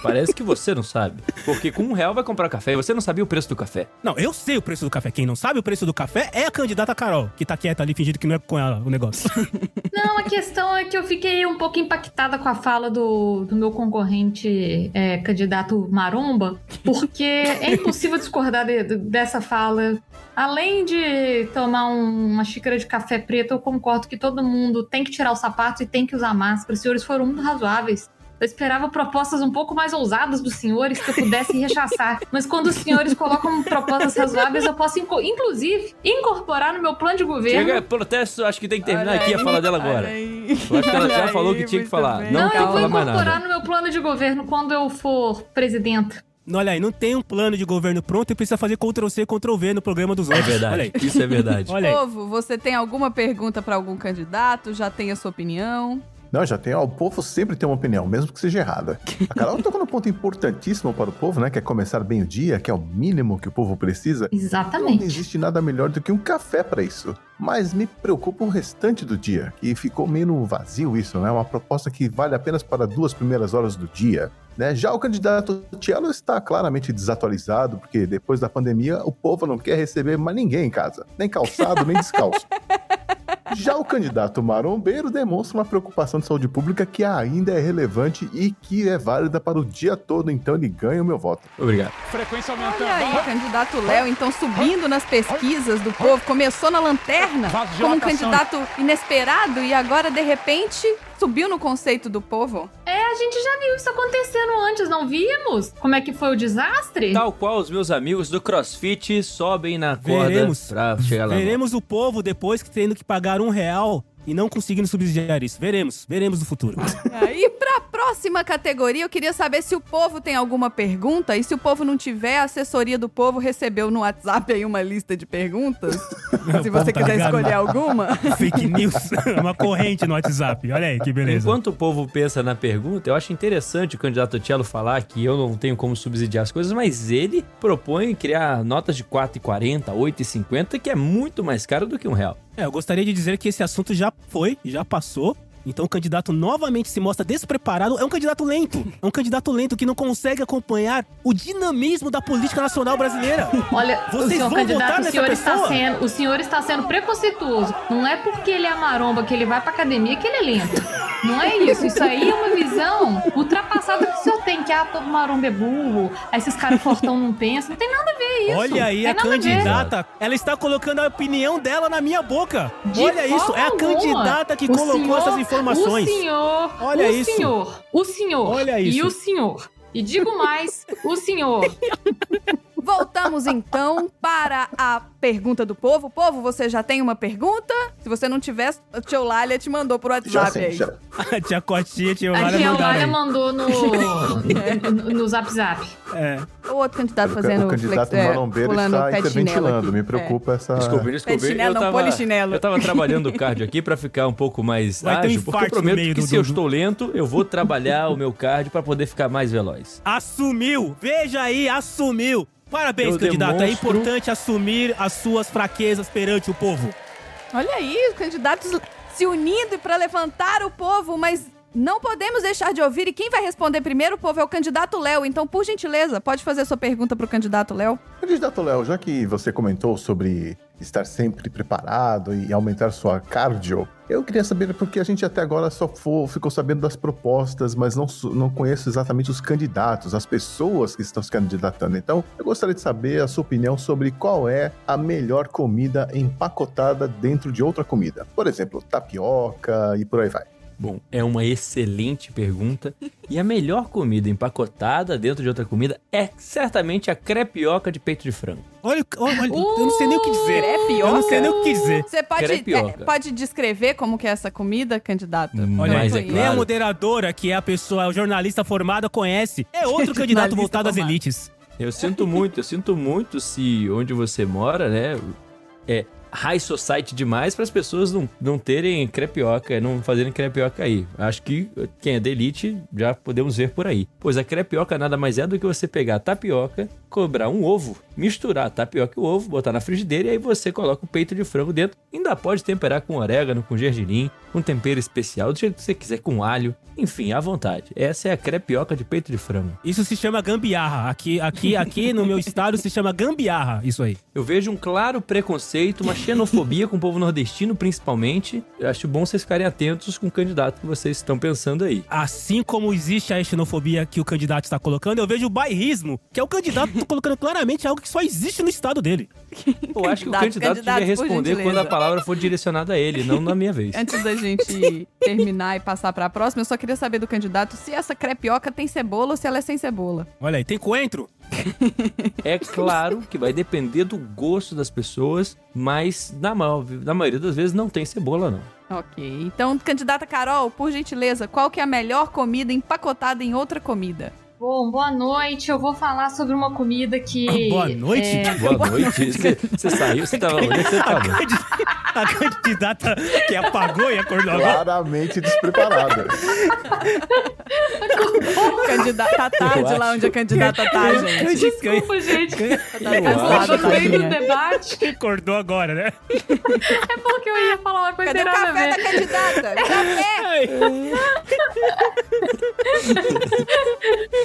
Parece que você não sabe. Porque com um real vai comprar café e você não sabia o preço do café. Não, eu sei o preço do café. Quem não sabe o preço do café é a candidata Carol, que tá quieta ali fingindo que não é com ela o negócio. (laughs) Não, a questão é que eu fiquei um pouco impactada com a fala do, do meu concorrente é, candidato Maromba, porque é impossível discordar de- de- dessa fala. Além de tomar um- uma xícara de café preto, eu concordo que todo mundo tem que tirar os sapatos e tem que usar máscara. Os senhores foram muito razoáveis. Eu esperava propostas um pouco mais ousadas dos senhores que eu pudesse rechaçar. (laughs) Mas quando os senhores colocam propostas razoáveis, eu posso, inco- inclusive, incorporar no meu plano de governo. Chega, protesto, acho que tem que terminar Olha aqui a fala dela agora. Eu acho que ela já falou que tinha que falar. bem. Não Não, eu vou incorporar no meu plano de governo quando eu for presidenta. Olha aí, não tem um plano de governo pronto e precisa fazer Ctrl-C, Ctrl-V no programa dos É outros. Olha verdade. aí. Isso é verdade. (laughs) Olha aí. Povo, você tem alguma pergunta pra algum candidato? Já tem a sua opinião? Não, já tem, ó, o povo sempre tem uma opinião, mesmo que seja errada. A Carol tocou num ponto importantíssimo para o povo, né? Que é começar bem o dia, que é o mínimo que o povo precisa. Não Exatamente. existe nada melhor do que um café para isso. Mas me preocupa o restante do dia, que ficou meio no vazio isso, né? Uma proposta que vale apenas para duas primeiras horas do dia. Né? Já o candidato Tielo está claramente desatualizado, porque depois da pandemia o povo não quer receber mais ninguém em casa, nem calçado, nem descalço. (laughs) Já o candidato marombeiro demonstra uma preocupação de saúde pública que ainda é relevante e que é válida para o dia todo, então ele ganha o meu voto. Obrigado. Frequência aumentando. Olha aí, candidato Léo, então subindo nas pesquisas do povo, começou na lanterna como um candidato inesperado e agora, de repente, subiu no conceito do povo? É, a gente já viu isso acontecendo antes, não vimos? Como é que foi o desastre? Tal qual os meus amigos do CrossFit sobem na corda Veremos. pra chegar lá. Veremos o povo depois que tendo que pagar um real e não conseguindo subsidiar isso. Veremos, veremos no futuro. (laughs) E pra próxima categoria, eu queria saber se o povo tem alguma pergunta e se o povo não tiver, a assessoria do povo recebeu no WhatsApp aí uma lista de perguntas. (laughs) se você tá quiser escolher alguma. (laughs) Fake news, uma corrente no WhatsApp. Olha aí que beleza. Enquanto o povo pensa na pergunta, eu acho interessante o candidato Tielo falar que eu não tenho como subsidiar as coisas, mas ele propõe criar notas de 4,40, 8,50, que é muito mais caro do que um real. É, eu gostaria de dizer que esse assunto já foi, já passou. Então o candidato novamente se mostra despreparado. É um candidato lento. É um candidato lento que não consegue acompanhar o dinamismo da política nacional brasileira. Olha, o Vocês senhor vão votar nessa senhor, está pessoa? sendo, o senhor está sendo preconceituoso. Não é porque ele é maromba, que ele vai pra academia, que ele é lento. Não é isso. Isso aí é uma visão ultrapassada que o senhor tem, que ah, todo maromba é burro, esses caras fortão não pensam. Não tem nada a ver isso. Olha aí, a candidata, ela está colocando a opinião dela na minha boca. De Olha isso, é a alguma. candidata que O colocou essas informações. O senhor, Olha o isso. senhor, o senhor Olha e isso. o senhor. E digo mais, o senhor. (laughs) Voltamos então para a pergunta do povo. Povo, você já tem uma pergunta? Se você não tiver, a tia Eulália te mandou por Já WhatsApp sim, aí. já. (laughs) A tia Cotinha, tia A tia Eulália mandou no, no, (laughs) no Zap Zap. É. O outro candidato O, fazendo o candidato flex- é, marombeiro pulando está aqui. Me É. preocupa essa... Desculpe, desculpe. Chinelo, eu não, tava, polichinelo. Eu tava trabalhando o cardio aqui pra ficar um pouco mais Vai ter um ágil, porque eu prometo meio que do- se eu do- estou lento, eu vou trabalhar o meu cardio pra poder ficar mais veloz. Assumiu! Veja aí, assumiu! Parabéns, Eu candidato. É demonstro- importante assumir as suas fraquezas perante o povo. Olha aí, os candidatos se unindo para levantar o povo, mas não podemos deixar de ouvir. E quem vai responder primeiro, o povo, é o candidato Léo. Então, por gentileza, pode fazer sua pergunta pro candidato Léo. Candidato Léo, já que você comentou sobre estar sempre preparado e aumentar sua cardio, eu queria saber, porque a gente até agora só fo- ficou sabendo das propostas, mas não, não conheço exatamente os candidatos, as pessoas que estão se candidatando. Então, eu gostaria de saber a sua opinião sobre qual é a melhor comida empacotada dentro de outra comida. Por exemplo, tapioca e por aí vai. Bom, é uma excelente pergunta. E a melhor comida empacotada dentro de outra comida é certamente a crepioca de peito de frango. Olha, olha, olha, eu não sei nem o que dizer. Crepioca? Eu não sei nem o que dizer. Você pode, é, pode descrever como que é essa comida, candidato? Hum, Olha, Mas aí, é nem a claro. moderadora, que é a pessoa, o jornalista formada, conhece. É outro (laughs) candidato voltado às elites. Eu sinto muito, eu sinto muito se onde você mora, né, é high society demais para as pessoas não, não terem crepioca, não fazerem crepioca aí. Acho que quem é da elite já podemos ver por aí. Pois a crepioca nada mais é do que você pegar a tapioca, cobrar um ovo, misturar tapioca e o ovo, botar na frigideira e aí você coloca o peito de frango dentro. Ainda pode temperar com orégano, com gergelim, um tempero especial, do jeito que você quiser, com alho. Enfim, à vontade. Essa é a crepioca de peito de frango. Isso se chama gambiarra. Aqui, aqui, aqui no meu estado se chama gambiarra, isso aí. Eu vejo um claro preconceito, uma xenofobia com o povo nordestino, principalmente. Eu acho bom vocês ficarem atentos com o candidato que vocês estão pensando aí. Assim como existe a xenofobia que o candidato está colocando, eu vejo o bairrismo, que é o candidato tá colocando claramente algo que só existe no estado dele. (laughs) Eu acho que o Candidato, candidato devia responder quando a palavra for direcionada a ele, não na minha vez. Antes da gente (laughs) terminar e passar pra próxima, eu só queria saber do candidato se essa crepioca tem cebola ou se ela é sem cebola. Olha aí, tem coentro? (laughs) É claro que vai depender do gosto das pessoas, mas na, ma- na maioria das vezes não tem cebola, não. Ok. Então, candidata Carol, por gentileza, qual que é a melhor comida empacotada em outra comida? Bom, boa noite. Eu vou falar sobre uma comida que. (laughs) Boa noite? é, Boa noite. Você, você saiu, você tava onde que você A, tava? a candidata que apagou e acordou agora. Claramente despreparada. (laughs) Candidata tá tarde lá onde a candidata tá, gente. Desculpa, gente. Tá no meio do debate. Acordou agora, né? É porque eu ia falar uma coisa Cadê o café da candidata? (laughs) Café!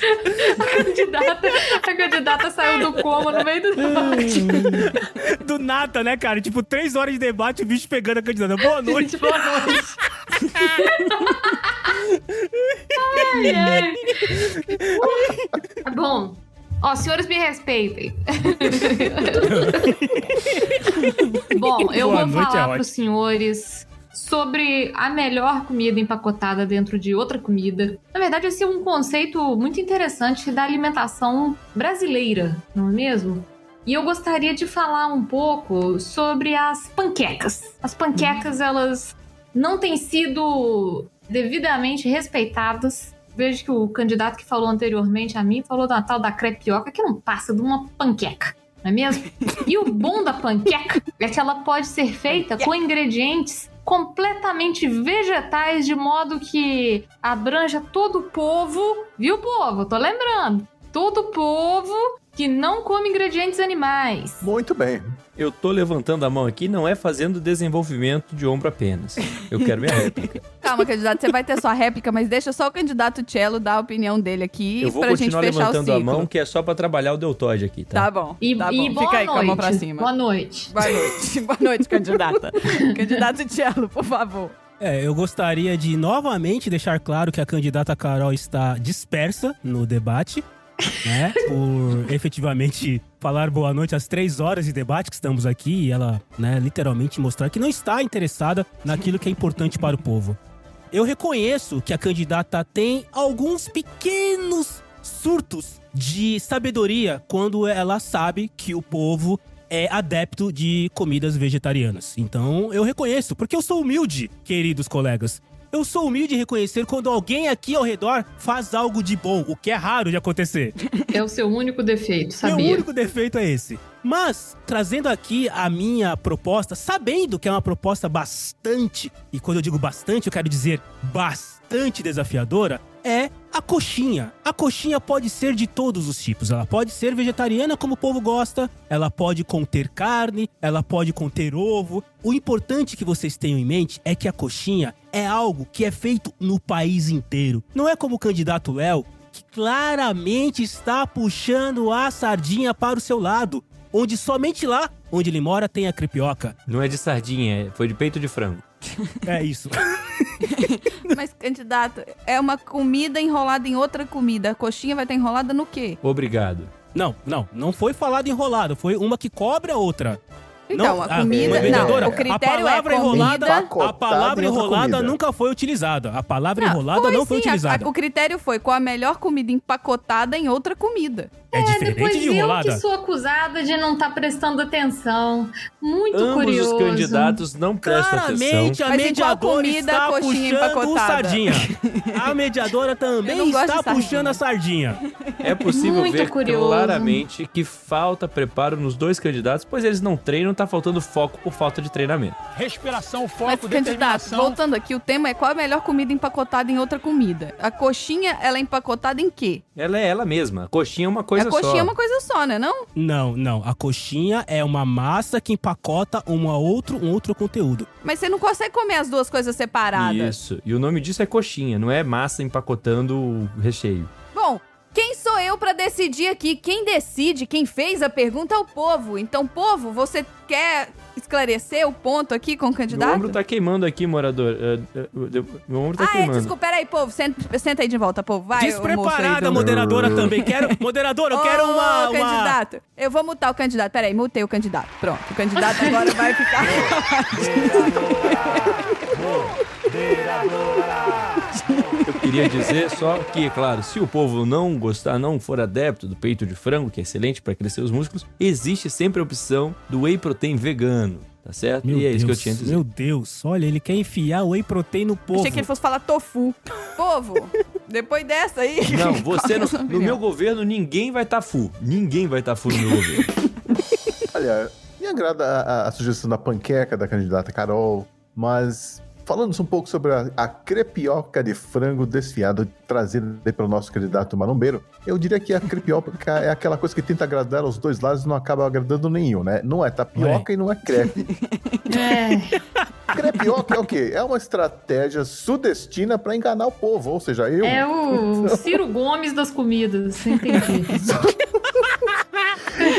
(laughs) A candidata, a candidata saiu do coma no meio do debate. (laughs) Do nada, né, cara? Tipo, três horas de debate, o bicho pegando a candidata. Boa noite. Gente, boa noite. ai, ai. Bom, ó, senhores me respeitem. (laughs) Bom, eu Boa vou é falar pros senhores sobre a melhor comida empacotada dentro de outra comida. Na verdade, esse é um conceito muito interessante da alimentação brasileira, não é mesmo? E eu gostaria de falar um pouco sobre as panquecas. As panquecas, elas não têm sido devidamente respeitadas. Vejo que o candidato que falou anteriormente a mim falou da tal da crepioca que não passa de uma panqueca, não é mesmo? (laughs) E o bom da panqueca é que ela pode ser feita com ingredientes completamente vegetais, de modo que abranja todo o povo, viu, povo? Tô lembrando. Todo o povo que não come ingredientes animais. Muito bem. Eu tô levantando a mão aqui, não é fazendo desenvolvimento de ombro apenas. Eu quero minha réplica. (laughs) Calma, candidato, você vai ter sua réplica, mas deixa só o candidato Cello dar a opinião dele aqui Eu vou pra gente continuar fechar o levantando a ciclo. mão, que é só pra trabalhar o deltoide aqui, tá? Tá bom. E, tá e bom. boa Fica aí noite. com a mão pra cima. Boa noite. Boa noite. (laughs) Boa noite, candidata. (laughs) candidato Cello, por favor. É, eu gostaria de novamente deixar claro que a candidata Carol está dispersa no debate, né? Por efetivamente falar boa noite às três horas de debate que estamos aqui e ela, né, literalmente mostrar que não está interessada naquilo que é importante para o povo. Eu reconheço que a candidata tem alguns pequenos surtos de sabedoria quando ela sabe que o povo é adepto de comidas vegetarianas. Então eu reconheço, porque eu sou humilde, queridos colegas. Eu sou humilde em reconhecer quando alguém aqui ao redor faz algo de bom, o que é raro de acontecer. É o seu único defeito, Meu sabia? único defeito é esse. Mas, trazendo aqui a minha proposta, sabendo que é uma proposta bastante, e quando eu digo bastante, eu quero dizer bastante desafiadora, é a coxinha. A coxinha pode ser de todos os tipos. Ela pode ser vegetariana, como o povo gosta, ela pode conter carne, ela pode conter ovo. O importante que vocês tenham em mente é que a coxinha é algo que é feito no país inteiro. Não é como o candidato Léo, que claramente está puxando a sardinha para o seu lado, onde somente lá, onde ele mora, tem a crepioca. Não é de sardinha, é- foi de peito de frango. É isso. (laughs) (laughs) Mas, candidato, é uma comida enrolada em outra comida. A coxinha vai estar enrolada no quê? Obrigado. Não, não, não foi falado enrolado, foi uma que cobre a outra. Então, Não, a comida. mediadora, não, o critério a palavra é comida. enrolada, a Empacotada palavra enrolada comida. nunca foi utilizada. A palavra Não, enrolada não foi sim, a- utilizada. a- o critério foi com a melhor comida empacotada em outra comida. É, diferente Depois de eu enrolada. que sou acusada de não estar prestando atenção. Muito Ambos curioso. os candidatos não prestam atenção. Claramente a Mas em qual mediadora comida está puxando sardinha. (laughs) A mediadora Eu também está puxando a sardinha. É possível Muito ver curioso. claramente que falta preparo nos dois candidatos, pois eles não treinam, tá faltando foco por falta de treinamento. Respiração, Mas, foco, candidato, determinação. voltando aqui, o tema é qual a melhor comida empacotada em outra comida. A coxinha, ela é empacotada em quê? Ela é ela mesma. A coxinha é uma coisa a coxinha só. é uma coisa só, né? Não? Não, não. A coxinha é uma massa que empacota uma outro, um outro conteúdo. Mas você não consegue comer as duas coisas separadas. Isso. E o nome disso é coxinha, não é massa empacotando o recheio. Bom, quem sou eu pra decidir aqui? Quem decide, quem fez a pergunta é o povo. Então, povo, você quer esclarecer o ponto aqui com o Meu candidato? ombro tá queimando aqui, morador. É, é, é, Meu ombro tá ah, é, queimando. desculpa, peraí, povo, senta, senta aí de volta, povo. Vai, Despreparada, do- moderadora também. Quero, moderadora, eu quero Ô, uma, uma... candidato. Eu vou mutar o candidato. Peraí, mutei o candidato. Pronto, o candidato (laughs) agora vai ficar. Eu queria dizer só que, claro, se o povo não gostar, não for adepto do peito de frango, que é excelente para crescer os músculos, existe sempre a opção do whey protein vegano, tá certo? Meu e é isso que eu Deus, tinha a dizer. Meu Deus, olha, ele quer enfiar whey protein no povo. Achei que ele fosse falar tofu. Povo, depois dessa aí. Não, você (laughs) qual é no, sua no meu governo ninguém vai estar tá full. Ninguém vai estar tá full no meu governo. Olha, me agrada a, a- a sugestão da panqueca da candidata Carol, mas falando um pouco sobre a, a crepioca de frango desfiado trazida pelo nosso candidato marombeiro, eu diria que a crepioca é aquela coisa que tenta agradar aos dois lados e não acaba agradando nenhum, né? Não é tapioca e não é crepe. (laughs) É, Crepioca é o quê? É uma estratégia sudestina para enganar o povo, ou seja, eu... é o Ciro Gomes das comidas, entendi. (laughs)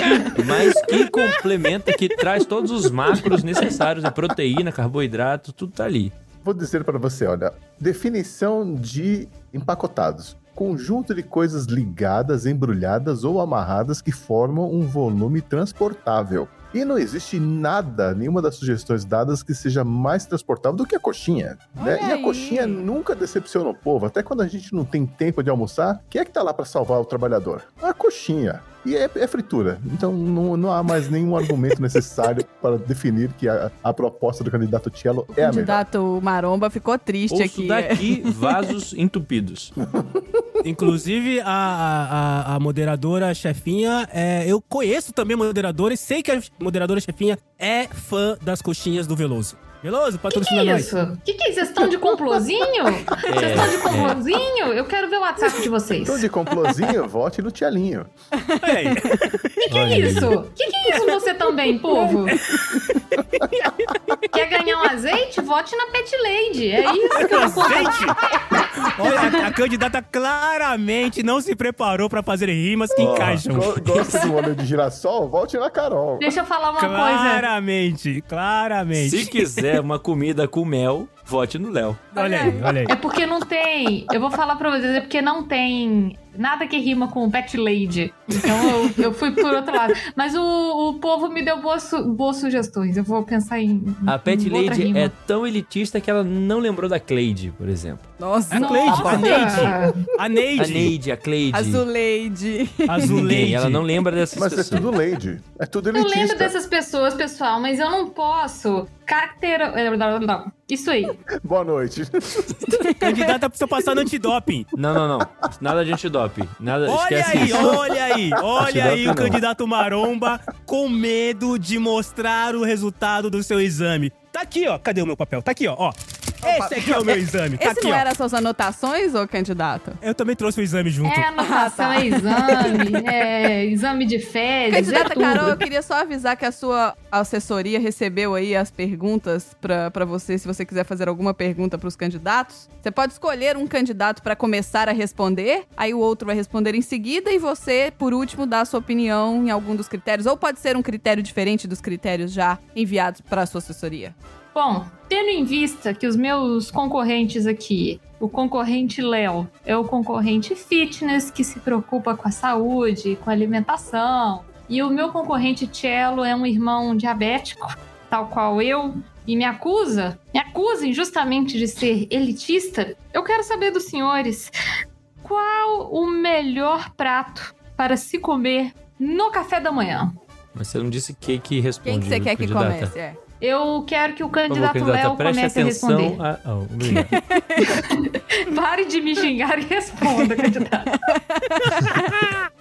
(laughs) mas que complementa, que traz todos os macros necessários, a proteína, carboidrato, tudo tá ali. Vou dizer para você, olha, definição de empacotados. Conjunto de coisas ligadas, embrulhadas ou amarradas que formam um volume transportável. E não existe nada, nenhuma das sugestões dadas que seja mais transportável do que a coxinha. Né? E a coxinha nunca decepciona o povo. Até quando a gente não tem tempo de almoçar, quem é que tá lá para salvar o trabalhador? A coxinha. E é, é fritura. Então não, não há mais nenhum argumento necessário (laughs) para definir que a, a proposta do candidato Tielo O é a melhor. candidato Maromba ficou triste Ouço aqui. daqui vasos (laughs) entupidos. Inclusive, a, a, a moderadora chefinha, é, eu conheço também a moderadora e sei que a moderadora chefinha é fã das coxinhas do Veloso. Veloso, Que patrocina que é nós. isso? Que que é isso? Vocês estão de complozinho? (laughs) Vocês estão de complozinho? Eu quero ver o WhatsApp de vocês. Então, de complozinho, vote no Tialinho. Aí. Que que é isso? Que que é isso você também, povo? Quer ganhar um azeite? Vote na Pet Lady. É isso que eu vou Gente, olha, a, a candidata claramente não se preparou pra fazer rimas que encaixam. Go- Gosta do óleo de girassol? Volte na Carol. Deixa eu falar uma coisa. Claramente, claramente. Se quiser uma comida com mel, vote no Léo. Olha aí, olha aí. É porque não tem. Eu vou falar pra vocês, é porque não tem nada que rima com Pet Lady. Então eu, eu fui por outro lado. Mas o, o povo me deu boas, su- boas sugestões. Eu vou pensar em. A Pet Lady rima. é tão elitista que ela não lembrou da Cleide, por exemplo. Nossa. A Cleide, a Neide, a A Neide, Neide, a Cleide. Azuleide. Azuleide. Ninguém, ela não lembra dessas Mas é pessoas. tudo Lady. É tudo Eu lembro elitista. dessas pessoas, pessoal, mas eu não posso caractera... Isso aí. (laughs) Boa noite. (laughs) Candidata precisa passar no antidoping. Não, não, não. Nada de antidoping. Nada, Olha esquece aí, isso. olha aí, olha aí o não. candidato Maromba com medo de mostrar o resultado do seu exame. Tá aqui, ó. Cadê o meu papel? Tá aqui, ó. ó. Esse aqui é o meu exame. Tá Esse aqui, não ó. era suas anotações, ô candidato? Eu também trouxe o exame junto. É anotação, é exame, (laughs) é exame de fezes, é Candidata tudo. Carol, eu queria só avisar que a sua assessoria recebeu aí as perguntas pra pra você, se você quiser fazer alguma pergunta pros candidatos. Você pode escolher um candidato pra começar a responder, aí o outro vai responder em seguida e você, por último, dá a sua opinião em algum dos critérios, ou pode ser um critério diferente dos critérios já enviados pra sua assessoria. Bom, tendo em vista que os meus concorrentes aqui, o concorrente Léo é o concorrente fitness que se preocupa com a saúde, com a alimentação, e o meu concorrente Cello é um irmão diabético, tal qual eu, e me acusa, me acusa injustamente de ser elitista. Eu quero saber dos senhores qual o melhor prato para se comer no café da manhã. Mas você não disse que que responde. Quem que você quer que comece? É. Eu quero que o candidato Léo comece a responder. A... Oh. (laughs) Pare de me xingar e responda, candidato. (laughs)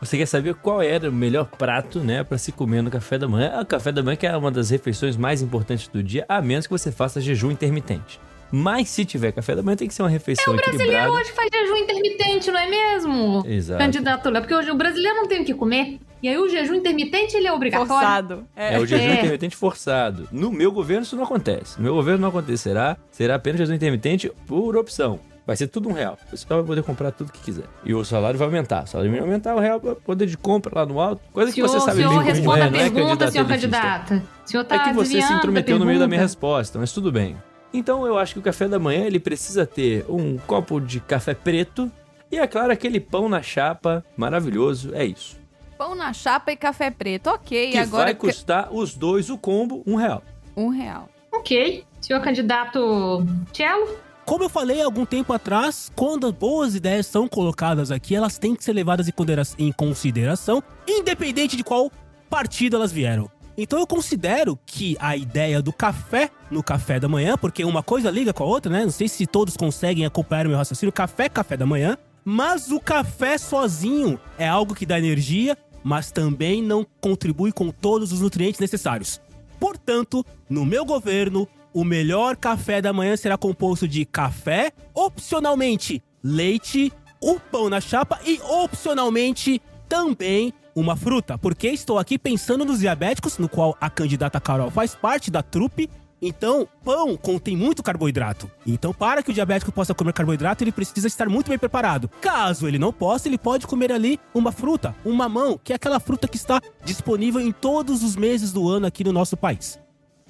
Você quer saber qual era o melhor prato, né, pra se comer no café da manhã? O café da manhã que é uma das refeições mais importantes do dia, a menos que você faça jejum intermitente. Mas se tiver café da manhã, tem que ser uma refeição Brasileiro equilibrada. hoje faz jejum intermitente, não é mesmo? Exato. Candidato Léo, porque hoje o brasileiro não tem o que comer. E aí o jejum intermitente, ele é obrigatório. Forçado. É o jejum É. intermitente forçado. No meu governo isso não acontece. No meu governo não acontecerá. Será apenas jejum intermitente por opção. Vai ser tudo um real. O pessoal vai poder comprar tudo que quiser. E o salário vai aumentar. O salário vai aumentar, o real vai poder de compra lá no alto. Coisa que Senhor, você sabe senhor, bem como responda é, a não é pergunta, candidato senhor candidato. O senhor tá É que você se intrometeu no meio da minha resposta, mas tudo bem. Então eu acho que o café da manhã ele precisa ter um copo de café preto e, é claro, aquele pão na chapa maravilhoso. É isso. Pão na chapa e café preto. Ok, Que agora vai custar os dois, o combo, um real. um real. Ok. Senhor candidato Cello? Como eu falei há algum tempo atrás, quando boas ideias são colocadas aqui, elas têm que ser levadas em consideração, independente de qual partido elas vieram. Então eu considero que a ideia do café no café da manhã, porque uma coisa liga com a outra, né? Não sei se todos conseguem acompanhar o meu raciocínio. Café, café da manhã. Mas o café sozinho é algo que dá energia, mas também não contribui com todos os nutrientes necessários. Portanto, no meu governo, o melhor café da manhã será composto de café, opcionalmente leite, o pão na chapa e opcionalmente também uma fruta, porque estou aqui pensando nos diabéticos, no qual a candidata Carol faz parte da trupe. Então, pão contém muito carboidrato. Então, para que o diabético possa comer carboidrato, ele precisa estar muito bem preparado. Caso ele não possa, ele pode comer ali uma fruta, um mamão, que é aquela fruta que está disponível em todos os meses do ano aqui no nosso país.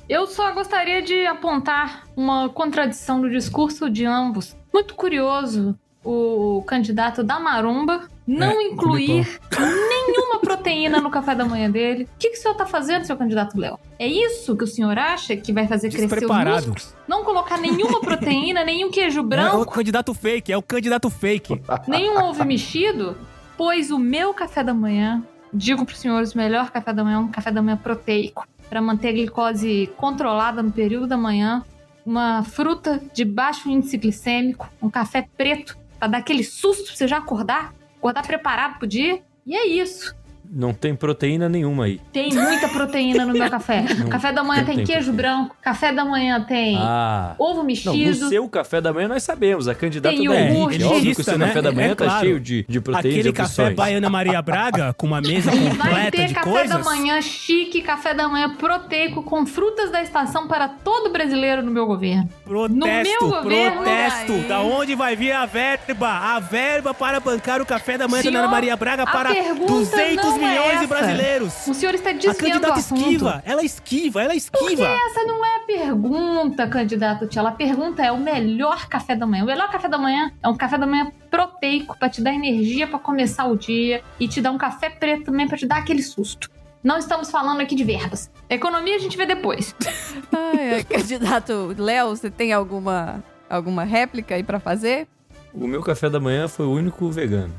Eu só gostaria de apontar uma contradição no discurso de ambos. Muito curioso o candidato da Maromba não É, incluir (laughs) nenhuma proteína no café da manhã dele. O que, que o senhor tá fazendo, seu candidato Léo? É isso que o senhor acha que vai fazer crescer Despreparado. músculos? Não colocar nenhuma proteína, (laughs) nenhum queijo É o branco, candidato fake, é o candidato fake. (laughs) nenhum ovo mexido? Pois o meu café da manhã, digo para os senhores, o melhor café da manhã é um café da manhã proteico. Para manter a glicose controlada no período da manhã, uma fruta de baixo índice glicêmico, um café preto, para dar aquele susto pra você já acordar, acordar preparado pro dia. E é isso. Não tem proteína nenhuma aí. Tem muita proteína no meu café. (laughs) Não- café da manhã não tem, tem queijo proteína. branco, café da manhã tem Ah. ovo Não, mexido. no seu café da manhã nós sabemos. A candidata Tem da iogurte. elite. Óbvio que o seu né? café da manhã É tá claro. cheio de, de proteínas Aquele e café. Baiana Maria Braga, com uma mesa Vai completa ter de café coisas. da manhã chique, café da manhã proteico com frutas da estação para todo brasileiro no meu governo. Protesto, No meu governo, protesto. aí. Da onde vai vir a verba? A verba para bancar o café da manhã da Senhor, Ana Maria Braga para pergunta 200 não é milhões de brasileiros. O senhor está A desviando o candidata assunto. esquiva, ela esquiva, ela esquiva. Essa não é a pergunta, candidato Tchela. A pergunta é o melhor café da manhã. O melhor café da manhã é um café da manhã proteico para te dar energia para começar o dia e te dar um café preto também para te dar aquele susto. Não estamos falando aqui de verbas. Economia a gente vê depois. (laughs) Ai, candidato Léo, você tem alguma, alguma réplica aí pra fazer? O meu café da manhã foi o único vegano.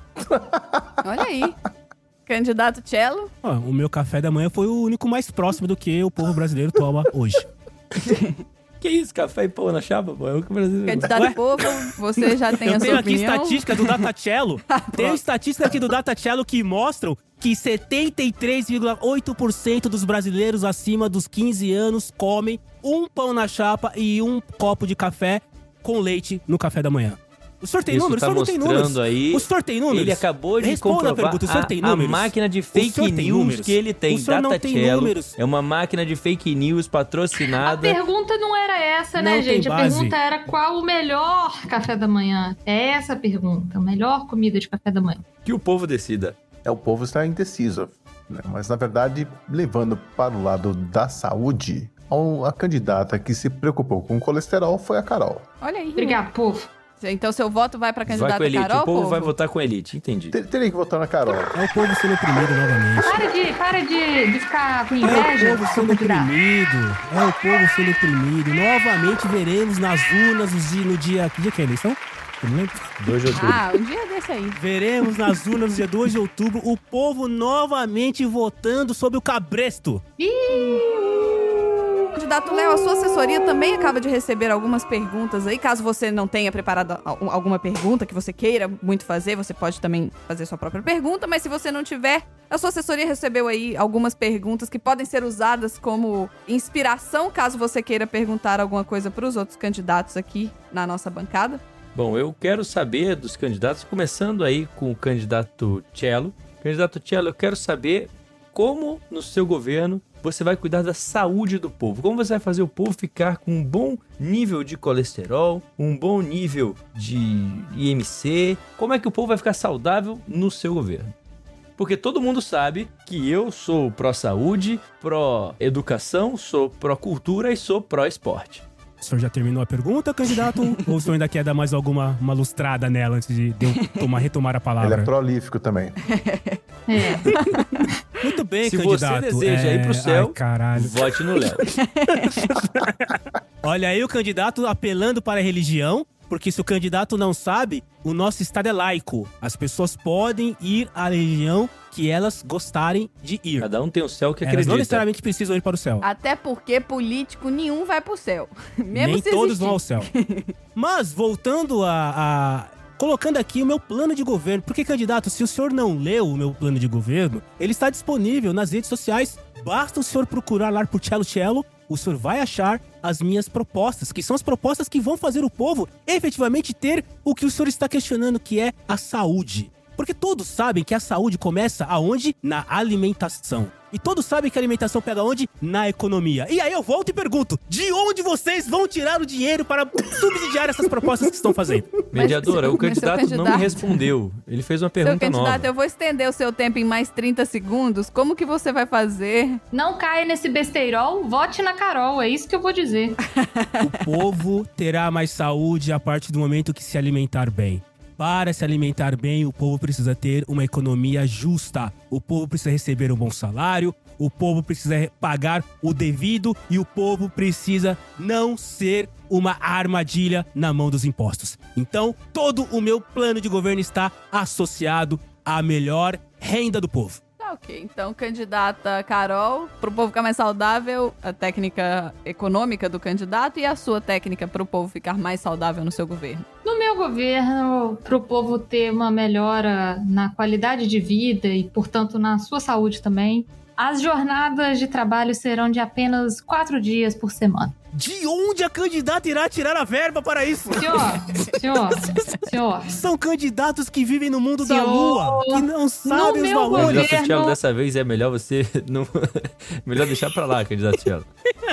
Olha aí. Candidato Cello. Ó, o meu café da manhã foi o único mais próximo do que o povo brasileiro toma hoje. (laughs) Que isso? Café e pão na chapa? Pô? É o que o. Candidato Ué? Povo, você já tem Eu a tenho sua aqui opinião? estatística do Datacello. (laughs) Tenho estatística aqui do Datacello que mostram que 73,8% dos brasileiros acima dos 15 anos comem um pão na chapa e um copo de café com leite no café da manhã. O senhor tem Isso números? tá o senhor não tem números. aí... O senhor tem números? Ele acabou de Responda a comprovar pergunta, o senhor tem a, a números? máquina de fake news números? que ele tem. O senhor não tem Datacello números? É uma máquina de fake news A patrocinada. pergunta não era essa, né, Não gente? A pergunta era qual o melhor café da manhã. É essa a pergunta. A melhor comida de café da manhã. Que o povo decida. É, o povo está indeciso. né? Mas, na verdade, levando para o lado da saúde, a candidata que se preocupou com o colesterol foi a Carol. Olha aí. Obrigado, povo. Então seu voto vai pra Vai candidata com a elite. Carol, o povo povo? vai votar com a elite. Entendi. Ter- Teria que votar na Carol. É o povo sendo oprimido novamente. Para de, para de, de ficar com É inveja, o povo sendo oprimido. É o povo sendo oprimido. Novamente veremos nas urnas no dia. Que dia que é a eleição? Eu não lembro. 2 de outubro. Ah, um dia desse aí. Veremos nas urnas no dia 2 de outubro o povo novamente votando sobre o cabresto. Candidato Léo, a sua assessoria também acaba de receber algumas perguntas aí. Caso você não tenha preparado al- alguma pergunta que você queira muito fazer, você pode também fazer sua própria pergunta. Mas se você não tiver, a sua assessoria recebeu aí algumas perguntas que podem ser usadas como inspiração, caso você queira perguntar alguma coisa para os outros candidatos aqui na nossa bancada. Bom, eu quero saber dos candidatos, começando aí com o candidato Cello. Candidato Cello, eu quero saber como no seu governo você vai cuidar da saúde do povo. Como você vai fazer o povo ficar com um bom nível de colesterol, um bom nível de IMC? Como é que o povo vai ficar saudável no seu governo? Porque todo mundo sabe que eu sou pró-saúde, pró-educação, sou pró-cultura e sou pró-esporte. O senhor já terminou a pergunta, candidato? (laughs) ou o senhor ainda quer dar mais alguma uma lustrada nela antes de eu tomar, retomar a Ele palavra? é prolífico também. (laughs) É. (laughs) Muito bem, Se você candidato. deseja ir pro É, céu, Ai, caralho. Vote no Léo. (laughs) Olha aí o candidato apelando para a religião, porque se o candidato não sabe, o nosso estado é laico. As pessoas podem ir à religião que elas gostarem de ir. Cada um tem o céu que Elas acredita. não necessariamente precisam ir para o céu. Até porque político nenhum vai pro céu. (laughs) Mesmo Nem se todos existir. vão ao céu. (laughs) Mas, voltando a, a- Colocando aqui o meu plano de governo. Porque, candidato, se o senhor não leu o meu plano de governo, ele está disponível nas redes sociais. Basta o senhor procurar lá por Cello Cello. O senhor vai achar as minhas propostas, que são as propostas que vão fazer o povo efetivamente ter o que o senhor está questionando, que é a saúde. Porque todos sabem que a saúde começa aonde? Na alimentação. E todos sabem que a alimentação pega onde? Na economia. E aí eu volto e pergunto: de onde vocês vão tirar o dinheiro para subsidiar essas propostas que estão fazendo? (laughs) Mediadora, o (laughs) candidato, seu não me candidato- respondeu. Ele fez uma Seu pergunta candidato, nova. eu vou estender o seu tempo em mais 30 segundos. Como que você vai fazer? Não caia nesse besteirol, vote na Carol, é isso que eu vou dizer. (laughs) O povo terá mais saúde a partir do momento que se alimentar bem. Para se alimentar bem, o povo precisa ter uma economia justa. O povo precisa receber um bom salário, o povo precisa re- pagar o devido e o povo precisa não ser uma armadilha na mão dos impostos. Então, todo o meu plano de governo está associado à melhor renda do povo. Tá ok. Então, candidata Carol, pro povo ficar mais saudável, a técnica econômica do candidato e a sua técnica pro povo ficar mais saudável no seu governo. No meu governo, para o povo ter uma melhora na qualidade de vida e, portanto, na sua saúde também, as jornadas de trabalho serão de apenas quatro dias por semana. De onde a candidata irá tirar a verba para isso? Senhor, senhor, senhor. São candidatos que vivem no mundo da Senhor, lua, que não sabem os valores. Candidato Tchelo, dessa vez é melhor você (laughs) não. (laughs) melhor deixar pra lá, candidato Tchelo.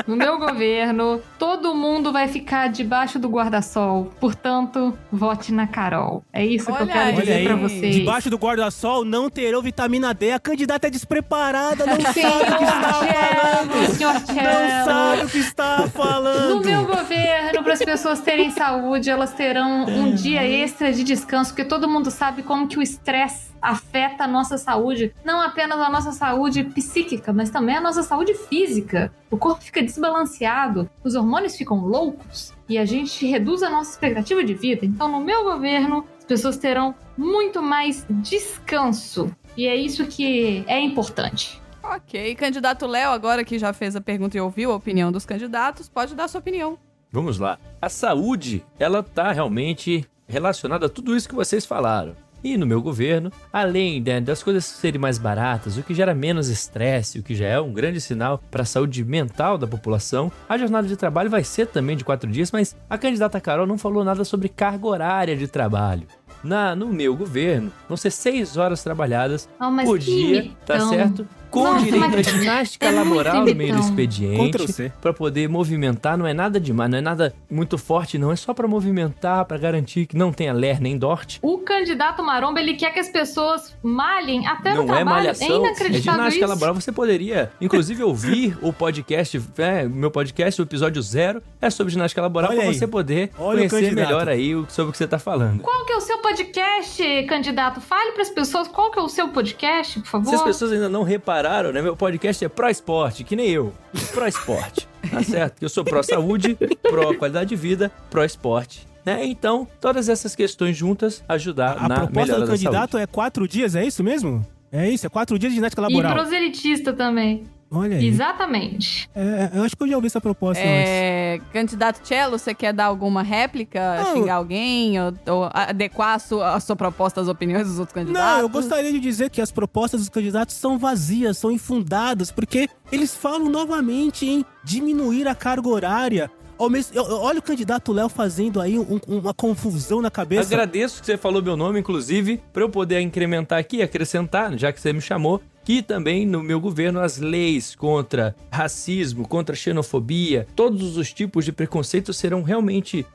No meu governo, todo mundo vai ficar debaixo do guarda-sol. Portanto, vote na Carol. É isso que eu Olha quero aí. Olha dizer aí, pra vocês. debaixo do guarda-sol não terão vitamina D. A candidata é despreparada, não (laughs) sabe o que está falando. Cello, senhor Não sabe o que está falando. No meu governo, para as pessoas terem saúde, elas terão um dia extra de descanso, porque todo mundo sabe como que o estresse afeta a nossa saúde, não apenas a nossa saúde psíquica, mas também a nossa saúde física. O corpo fica desbalanceado, os hormônios ficam loucos e a gente reduz a nossa expectativa de vida. Então, no meu governo, as pessoas terão muito mais descanso. E é isso que é importante. Ok. Candidato Léo, agora que já fez a pergunta e ouviu a opinião dos candidatos, pode dar sua opinião. Vamos lá. A saúde, ela tá realmente relacionada a tudo isso que vocês falaram. E no meu governo, além né, das coisas serem mais baratas, o que gera menos estresse, o que já é um grande sinal para a saúde mental da população, a jornada de trabalho vai ser também de quatro dias, mas a candidata Carol não falou nada sobre carga horária de trabalho. Na, no meu governo, vão ser seis horas trabalhadas mas por que dia, tá certo? Com Nossa, direito mas à ginástica é laboral no meio do expediente para poder movimentar, não é nada demais, não é nada muito forte, não, é só para movimentar, para garantir que não tenha ler nem dorte. O candidato Maromba, ele quer que as pessoas malhem até no Não é trabalho. malhação, é inacreditável ginástica isso. laboral. Você poderia, inclusive, ouvir o podcast, é, meu podcast, o episódio zero, é sobre ginástica laboral, para você poder Olha conhecer melhor aí sobre o que você tá falando. Qual que é o seu podcast, candidato? Fale para as pessoas qual que é o seu podcast, por favor. Se as pessoas ainda não repararam, né? Meu podcast é pró esporte, que nem eu. Pró esporte. Tá (laughs) certo? Eu sou pró saúde, pró qualidade de vida, pró esporte. Né? Então, todas essas questões juntas ajudar A na proposta melhora do da candidato saúde. é quatro dias, é isso mesmo? É isso, é quatro dias de ginástica E laboral. proselitista também. Olha aí. Exatamente. É, eu acho que eu já ouvi essa proposta antes. É, candidato Cello, você quer dar alguma réplica, Não. xingar alguém, ou, ou adequar a sua, a sua proposta às opiniões dos outros candidatos? Não, eu gostaria de dizer que as propostas dos candidatos são vazias, são infundadas, porque eles falam novamente em diminuir a carga horária. Olha o candidato Léo fazendo aí um- uma confusão na cabeça. Agradeço que você falou meu nome, inclusive, para eu poder incrementar aqui, acrescentar, já que você me chamou, que também no meu governo as leis contra racismo, contra xenofobia, todos os tipos de preconceito serão realmente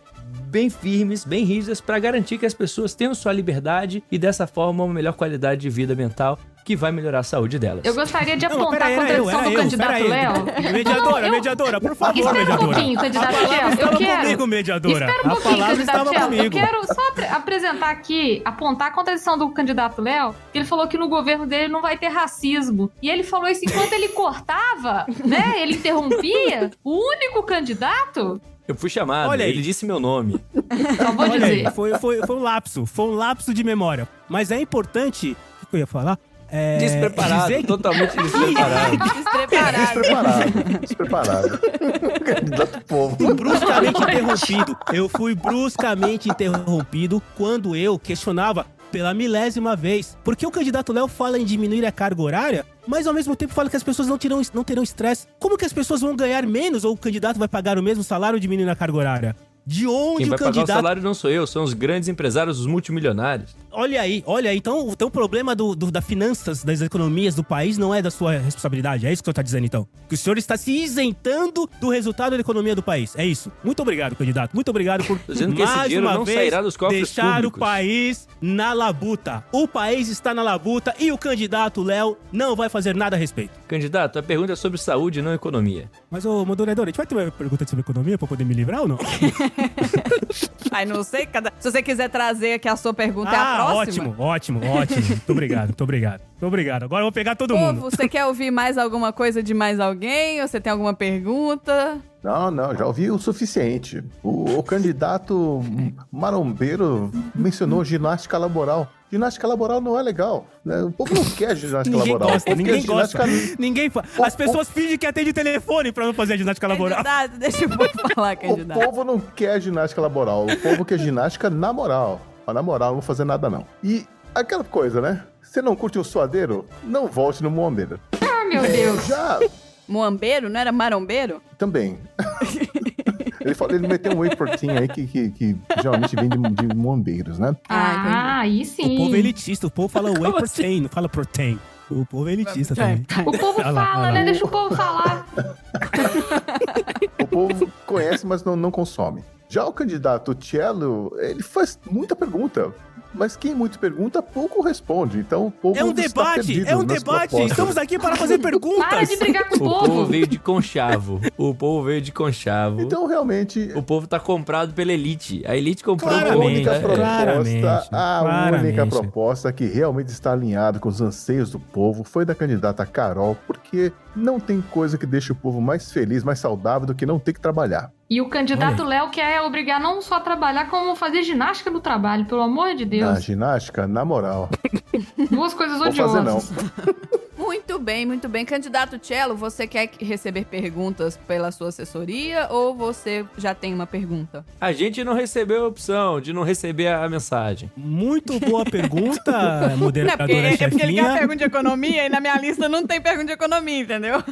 bem firmes, bem rígidas para garantir que as pessoas tenham sua liberdade e dessa forma uma melhor qualidade de vida mental que vai melhorar a saúde delas. Eu gostaria de Não, apontar a era eu, contradição do eu, candidato peraí. Léo. Mediadora, Não, eu- mediadora, por favor, Espera um mediadora. pouquinho, candidato A Léo. Eu quero. comigo, mediadora. Espera um a pouquinho, palavra candidato estava Léo. Eu comigo. quero só apre- apresentar aqui, apontar a contradição do candidato Léo, que ele falou que no governo dele não vai ter racismo. E ele falou isso enquanto ele cortava, né? Ele interrompia. O único candidato, Eu fui chamado, Olha aí. ele disse meu nome. (laughs) só vou Olha aí, dizer. foi, foi, foi um lapso, foi um lapso de memória. Mas é importante, o que eu ia falar? É, Despreparado, dizer totalmente (laughs) despreparado. Despreparado. Despreparado. Despreparado. (laughs) Candidato povo. fui bruscamente interrompido. Eu fui bruscamente interrompido quando eu questionava pela milésima vez. Porque o candidato Léo fala em diminuir a carga horária, mas ao mesmo tempo fala que as pessoas não terão, não terão estresse. Como que as pessoas vão ganhar menos ou o candidato vai pagar o mesmo salário diminuindo a carga horária? De onde Quem o vai pagar o candidato. salário não sou eu, são os grandes empresários, os multimilionários. Olha aí, olha aí. Então, então o problema do, do- da finanças, das economias do país não é da sua responsabilidade. É isso que o senhor tá dizendo, então. Que o senhor está se isentando do resultado da economia do país. É isso. Muito obrigado, candidato. Muito obrigado por Tô dizendo que esse mais uma não vez sairá dos cofres deixar públicos. o país na labuta. O país está na labuta e o candidato Léo não vai fazer nada a respeito. Candidato, a pergunta é sobre saúde, não economia. Mas, ô, moderador, a gente vai ter uma pergunta sobre economia pra poder me livrar ou não? (laughs) Ai, não sei. Cada... Se você quiser trazer aqui a sua pergunta, é a ah, próxima. ótimo, ótimo, ótimo. (laughs) Muito obrigado, muito obrigado. Muito obrigado. Agora eu vou pegar todo mundo. Você quer ouvir mais alguma coisa de mais alguém? Ou você tem alguma pergunta? Não, não, já ouvi o suficiente. O, o candidato marombeiro mencionou ginástica laboral. Ginástica laboral não é legal. né? O povo não quer (laughs) ginástica Ninguém laboral. gosta, O ninguém gosta. ginástica- Ninguém fa... O- As pessoas fingem que atende o telefone pra não fazer a ginástica laboral. Candidato, deixa eu falar, O candidato. povo não quer ginástica laboral. O povo quer ginástica na moral. Mas na moral, não vou fazer nada, não. E aquela coisa, né? Você não curte um suadeiro? Não volte no Moambeiro. Ah, meu Deus. Já Moambeiro? Não era marombeiro? também. (laughs) ele, falou, ele meteu um whey protein aí que, que, que geralmente vem de, de moambeiros, né? Ah, aí sim. O povo é elitista, o povo fala whey protein, não fala protein. O povo é elitista também. O povo lá, fala, lá. né? Deixa o povo falar. O povo conhece, mas não, não consome. Já o candidato Cello, ele faz muita pergunta. Mas quem muito pergunta, pouco responde. Então o povo É um está debate, é um debate. propostas. Estamos aqui para fazer (laughs) perguntas. Para de brigar com O o povo povo. veio de conchavo. O povo veio de conchavo. Então, realmente, O povo tá comprado pela elite. A elite comprou a povo. Única né? proposta, claramente, a claramente. única proposta que realmente está alinhada com os anseios do povo foi da candidata Carol, porque não tem coisa que deixe o povo mais feliz, mais saudável do que não ter que trabalhar. E o candidato Léo quer obrigar não só a trabalhar, como fazer ginástica no trabalho, pelo amor de Na Deus. ginástica, na moral. (laughs) Duas coisas Vou fazer não. odiosas. (laughs) Muito bem, muito bem. Candidato Cello, você quer receber perguntas pela sua assessoria ou você já tem uma pergunta? A gente não recebeu a opção de não receber a mensagem. Muito boa pergunta, (laughs) Não, é porque, moderadora é porque ele quer chefinha. pergunta de economia e na minha lista não tem pergunta de economia, entendeu?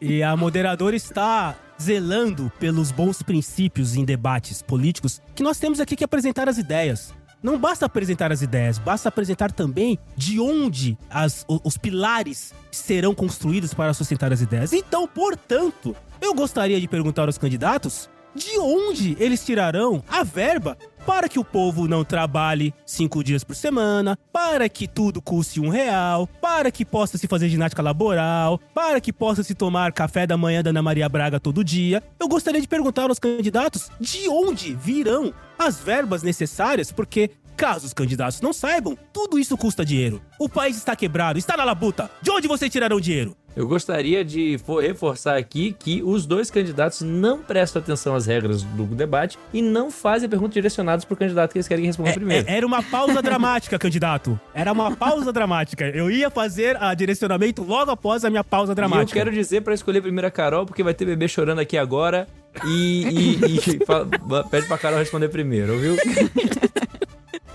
E a moderadora está zelando pelos bons princípios em debates políticos que nós temos aqui que apresentar as ideias. Não basta apresentar as ideias, basta apresentar também de onde as- o- os pilares serão construídos para sustentar as ideias. Então, portanto, eu gostaria de perguntar aos candidatos de onde eles tirarão a verba para que o povo não trabalhe cinco dias por semana, para que tudo custe um real, para que possa se fazer ginástica laboral, para que possa se tomar café da manhã da Ana Maria Braga todo dia. Eu gostaria de perguntar aos candidatos de onde virão as verbas necessárias, porque caso os candidatos não saibam, tudo isso custa dinheiro. O país está quebrado, está na labuta. De onde vocês tirarão dinheiro? Eu gostaria de fo- reforçar aqui que os dois candidatos não prestam atenção às regras do debate e não fazem perguntas direcionadas pro candidato que eles querem responder É- primeiro. é- era uma pausa dramática, candidato. Era uma pausa dramática. Eu ia fazer a direcionamento logo após a minha pausa E eu dramática. quero dizer pra escolher primeiro a Carol, porque vai ter bebê chorando aqui agora. E, e- e (laughs) fala- pede pra Carol responder primeiro, viu? (laughs)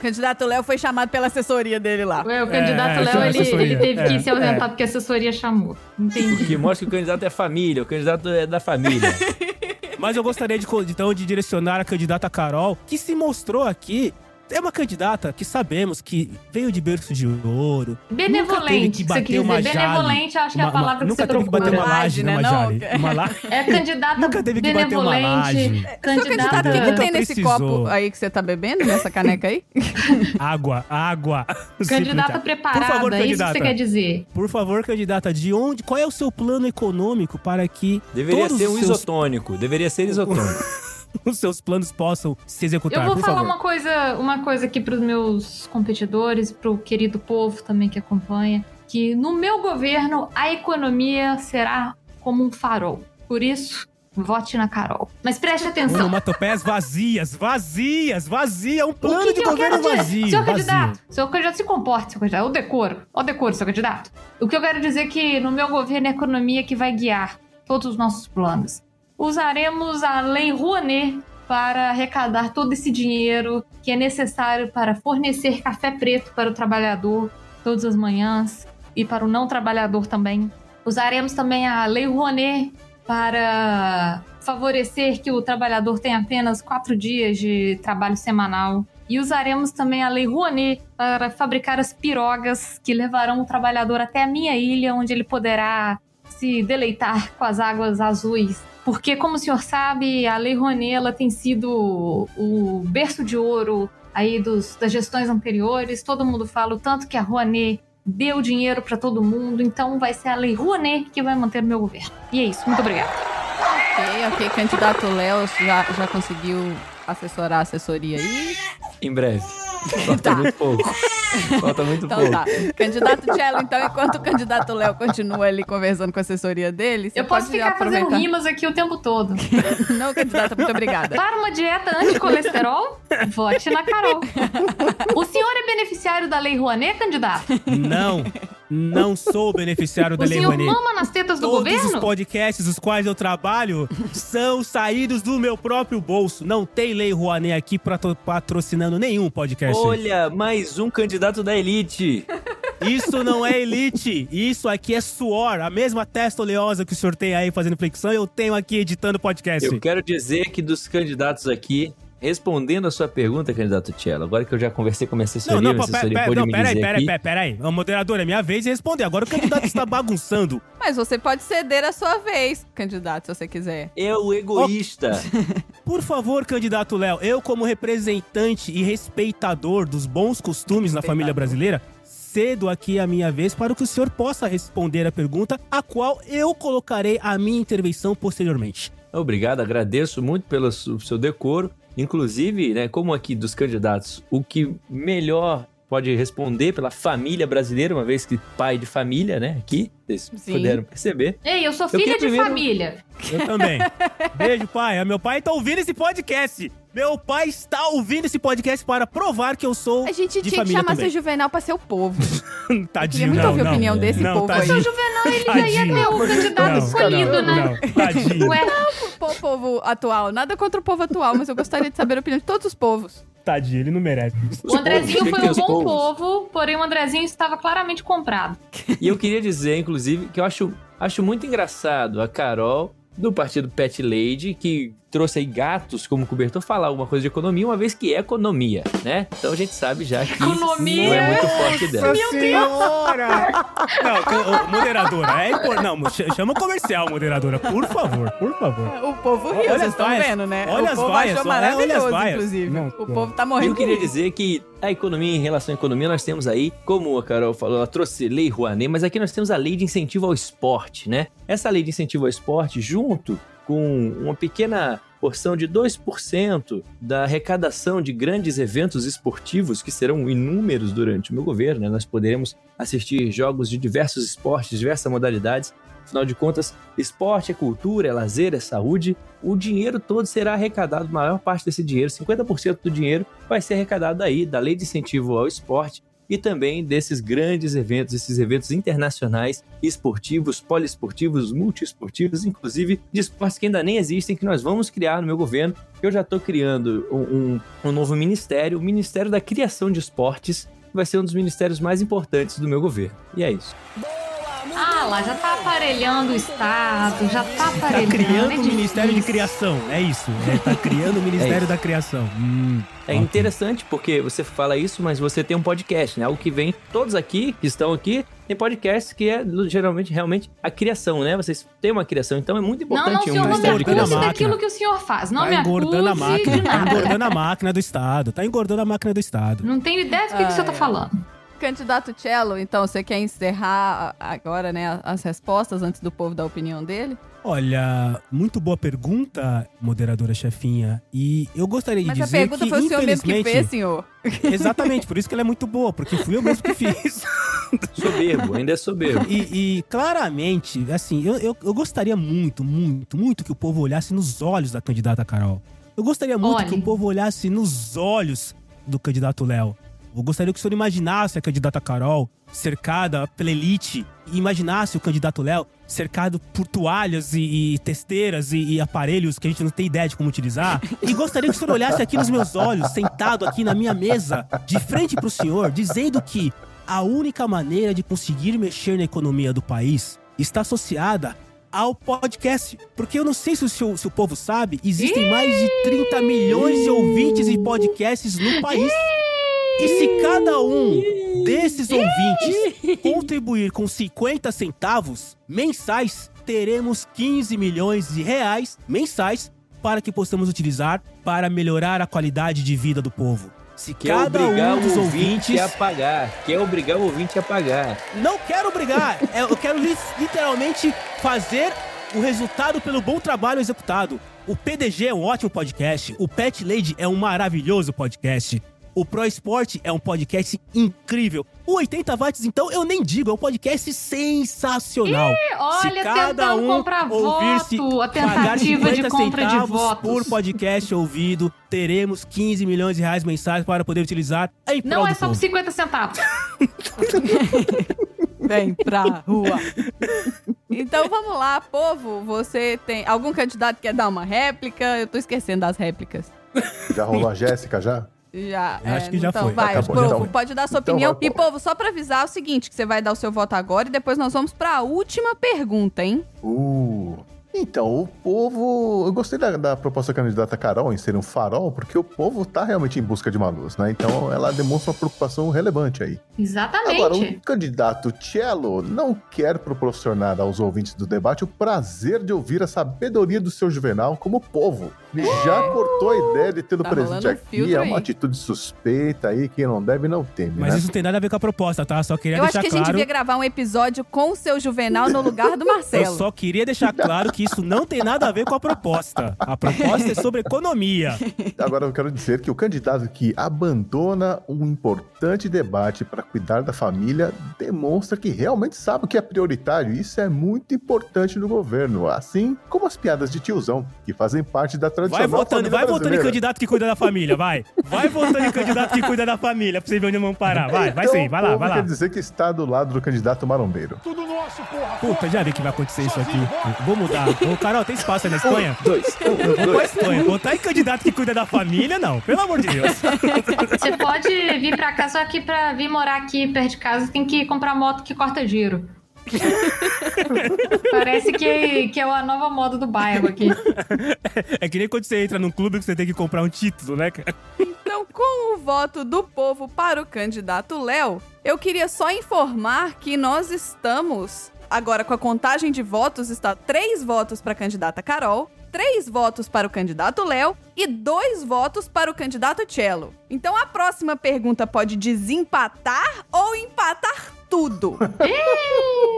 O candidato Léo foi chamado pela assessoria dele lá. Ué, O candidato É, Léo, ele, assessoria. ele teve que É, se ausentar é. porque a assessoria chamou. Entendi. Que mostra que o candidato é família, o candidato é da família. Mas eu gostaria de, então de direcionar a candidata Carol, que se mostrou aqui. É uma candidata que sabemos que veio de berço de ouro. Nunca Benevolente, você quis uma dizer. jale. Benevolente, acho que é a palavra uma- que nunca você teve que trocou. bater uma laje, né? Uma né? Não, jale. Uma la... É candidata Nunca teve que bater uma laje. benevolente. Seu candidato, o que, que Candidata. Nunca tem nesse precisou. copo aí que você tá bebendo, nessa caneca aí? (laughs) Água, água. (laughs) Candidata preparada, Por favor, é isso que candidata. você quer dizer. Por favor, candidata, de onde, qual é o seu plano econômico para que Deveria todos ser um seus, isotônico. Deveria ser isotônico. (laughs) (laughs) os seus planos possam se executar? Eu vou falar favor. uma coisa, uma coisa aqui pros meus competidores, pro querido povo também que acompanha, que no meu governo a economia será como um farol. Por isso, vote na Carol. Mas preste atenção. Onomatopeias vazias, vazias, vazia, um O plano que de que eu governo quero dizer? vazio. Senhor vazio. candidato, senhor candidato, se comporte, seu candidato. O decoro. O decoro, seu candidato. O que eu quero dizer é que no meu governo é a economia que vai guiar todos os nossos planos. Usaremos a Lei Rouanet para arrecadar todo esse dinheiro que é necessário para fornecer café preto para o trabalhador todas as manhãs e para o não trabalhador também. Usaremos também a Lei Rouanet para favorecer que o trabalhador tenha apenas quatro dias de trabalho semanal E usaremos também a Lei Rouanet para fabricar as pirogas que levarão o trabalhador até a minha ilha, onde ele poderá se deleitar com as águas azuis. Porque, como o senhor sabe, a Lei Rouanet ela tem sido o berço de ouro aí dos, das gestões anteriores. Todo mundo fala o tanto que a Rouanet deu dinheiro para todo mundo, então vai ser a Lei Rouanet que vai manter o meu governo. E é isso, muito obrigada. Ok, ok. Candidato Léo já, já conseguiu assessorar a assessoria aí? Em breve. Falta Tá. muito pouco. Falta muito Então pouco. tá. Candidato Cello, então, enquanto o candidato Léo continua ali conversando com a assessoria dele, você Eu posso pode ficar aproveitar. fazendo rimas aqui o tempo todo. (laughs) Não, candidata, muito obrigada. Para uma dieta anticolesterol, vote na Carol. O senhor é beneficiário da Lei Rouanet, candidato? Não, não sou beneficiário da O Lei senhor Rouanet. mama nas tetas do Todos os governo? podcasts dos quais eu trabalho são saídos do meu próprio bolso. Não tem Lei Rouanet aqui patro- patrocinando nenhum podcast. Olha, mais um candidato da elite. (laughs) Isso não é elite. Isso aqui é suor. A mesma testa oleosa que o senhor tem aí fazendo flexão, eu tenho aqui editando podcast. Eu quero dizer que dos candidatos aqui, respondendo a sua pergunta, candidato Tchelo, agora que eu já conversei com a minha assessoria, Não, não, minha pera, assessoria pera, pode não, me peraí, dizer peraí, aqui. peraí, peraí. O moderador, é minha vez de responder. Agora o candidato está bagunçando. (laughs) Mas você pode ceder a sua vez, candidato, se você quiser. É o egoísta. (laughs) Por favor, candidato Léo, eu como representante e respeitador dos bons costumes na família brasileira, cedo aqui a minha vez para que o senhor possa responder a pergunta, a qual eu colocarei a minha intervenção posteriormente. Obrigado, agradeço muito pelo seu decoro. Inclusive, né, como aqui dos candidatos, o que melhor pode responder pela família brasileira, uma vez que pai de família, né, aqui, vocês Sim. puderam perceber. Ei, eu sou filha de primeiro- família. Eu também. Beijo, pai. Meu pai tá ouvindo esse podcast. Meu pai está ouvindo esse podcast para provar que eu sou A gente de tinha que chamar também. seu Juvenal pra ser o povo. (laughs) Tadinho, Queria muito não, ouvir a não. opinião desse não, povo aí. tadinho. Seu Juvenal, ele já ia Tadinho. ter o candidato Não, escolhido, não, né? não. Tadinho. Ué, O povo atual, nada contra o povo atual, mas eu gostaria de saber a opinião de todos os povos. Tadinho, ele não merece isso. o Andrezinho foi um bom povos. povo, porém o Andrezinho estava claramente comprado. E eu queria dizer, inclusive, que eu acho, acho muito engraçado a Carol do partido Pet Lady, que trouxe aí gatos como cobertor, falar alguma coisa de economia, uma vez que é economia, né? Então a gente sabe já que Economia! não é muito forte dela. Nossa senhora! Não, moderadora, é impor... Não, ch- chama o comercial, moderadora, por favor, por favor. O povo riu, Olha vocês estão vaias. vendo, né? Olha o as povo vaias, achou né? Olha as maravilhoso, vaias. inclusive. Não, o povo tá morrendo Eu queria dizer que a economia, em relação à economia, nós temos aí, como a Carol falou, ela trouxe lei Rouanet, mas aqui nós temos a lei de incentivo ao esporte, né? Essa lei de incentivo ao esporte, junto com uma pequena porção de 2% da arrecadação de grandes eventos esportivos, que serão inúmeros durante o meu governo, né? Nós poderemos assistir jogos de diversos esportes, diversas modalidades. Afinal de contas, esporte é cultura, é lazer, é saúde. O dinheiro todo será arrecadado, a maior parte desse dinheiro, 50% do dinheiro, vai ser arrecadado aí da Lei de Incentivo ao Esporte e também desses grandes eventos, esses eventos internacionais, esportivos, poliesportivos, multiesportivos, inclusive de esportes que ainda nem existem, que nós vamos criar no meu governo. Eu já estou criando um, um- novo ministério, o Ministério da Criação de Esportes, que vai ser um dos ministérios mais importantes do meu governo. E é isso. Ah lá, já tá aparelhando o Estado, já tá Tá aparelhando. criando é o Ministério de. Criação, é isso. É, tá criando o Ministério isso. da Criação. Hum, É ok. interessante porque você fala isso, mas você tem um podcast, né? Algo que vem, todos aqui que estão aqui, tem podcast que é geralmente realmente a criação, né? Vocês têm uma criação, então é muito Não, importante não, um senhor, não me acuse daquilo que o senhor faz. Não tá me acuse engordando a máquina. de Tá engordando a máquina do Estado. Tá engordando a máquina do Estado. Não tenho ideia do que, que o senhor tá Ai, falando. Candidato Cello, então você quer encerrar agora, né, as respostas antes do povo dar a opinião dele? Olha, muito boa pergunta, moderadora chefinha. E eu gostaria de Mas a dizer pergunta que, foi o senhor mesmo que infelizmente- fez, senhor. (laughs) Exatamente, por isso que ela é muito boa, porque fui eu mesmo que fiz. Soberbo, ainda é soberbo. E, e, claramente, assim, eu, eu, eu gostaria muito, muito, muito que o povo olhasse nos olhos da candidata Carol. Eu gostaria muito Olhe. que o povo olhasse nos olhos do candidato Léo. Eu gostaria que o senhor imaginasse a candidata Carol cercada pela elite e imaginasse o candidato Léo cercado por toalhas e, e testeiras e, e aparelhos que a gente não tem ideia de como utilizar. (laughs) E gostaria que o senhor olhasse aqui nos meus olhos, sentado aqui na minha mesa, de frente pro senhor, dizendo que a única maneira de conseguir mexer na economia do país está associada ao podcast. Porque eu não sei se o, seu- se o povo sabe, existem mais de 30 milhões de ouvintes e podcasts no país. E se cada um desses ouvintes contribuir com 50 centavos mensais, teremos 15 milhões de reais mensais para que possamos utilizar para melhorar a qualidade de vida do povo. Se Quer cada obrigar um dos o ouvinte ouvintes a pagar. Quer obrigar o ouvinte a pagar. não quero brigar. É, Eu quero li- literalmente fazer o resultado pelo bom trabalho executado. O PDG é um ótimo podcast. O Pet Lady é um maravilhoso podcast. O Pro Esporte é um podcast incrível. O 80 Watts, então, eu nem digo, é um podcast sensacional. olha, tentando comprar ouvir-se voto, a pagar tentativa de 50 compra de centavos votos. por podcast ouvido, teremos 15 milhões de reais mensais para poder utilizar em prol Não é do só por povo. 50 centavos. (laughs) Vem pra rua. Então vamos lá, povo. Você tem. Algum candidato quer dar uma réplica? Eu tô esquecendo das réplicas. Já rolou a Jéssica já? Já. Eu acho é, que já então foi. vai, Acabou, povo, então. pode dar sua Então opinião. vai, e, povo. povo, só pra avisar é o seguinte: que você vai dar o seu voto agora e depois nós vamos pra última pergunta, hein? Uh. Então, o povo. Eu gostei da, da proposta da candidata Carol em ser um farol, porque o povo tá realmente em busca de uma luz, né? Então ela demonstra uma preocupação relevante aí. Exatamente. Agora, o candidato Cello não quer proporcionar aos ouvintes do debate o prazer de ouvir a sabedoria do seu Juvenal como povo. Ele já cortou a ideia de tê-lo Tá presente aqui. É uma aí. atitude suspeita aí, quem não deve não teme, Mas né? isso não tem nada a ver com a proposta, tá? Só queria Eu acho deixar que a gente claro. devia gravar um episódio com o seu Juvenal no lugar do (laughs) Eu Marcelo. só queria deixar claro que isso não tem nada a ver com a proposta. A proposta é sobre economia. Agora eu quero dizer que o candidato que abandona um importante debate para cuidar da família demonstra que realmente sabe o que é prioritário. Isso é muito importante no governo, assim como as piadas de tiozão, que fazem parte da tradição Vai votando, vai votando em candidato que cuida da família, vai. Vai votando em candidato que cuida da família pra você ver onde vão parar. Vai, vai sim, vai lá, vai lá. Quer dizer que está do lado do candidato marombeiro. Puta, já vi que vai acontecer isso aqui. Vou mudar. Ô, Carol, tem espaço aí na Espanha? Dois. Eu vou pra dois. Espanha. Botar em candidato que cuida da família, não. Pelo amor de Deus. Você pode vir pra cá, só que pra vir morar aqui perto de casa tem que comprar moto que corta giro. Parece que, que é a nova moda do bairro aqui. É que nem quando você entra num clube que você tem que comprar um título, né, cara? Então, com o voto do povo para o candidato Léo, eu queria só informar que nós estamos agora com a contagem de votos está três votos para a candidata Carol, três votos para o candidato Léo e dois votos para o candidato Cello. Então a próxima pergunta pode desempatar ou empatar tudo.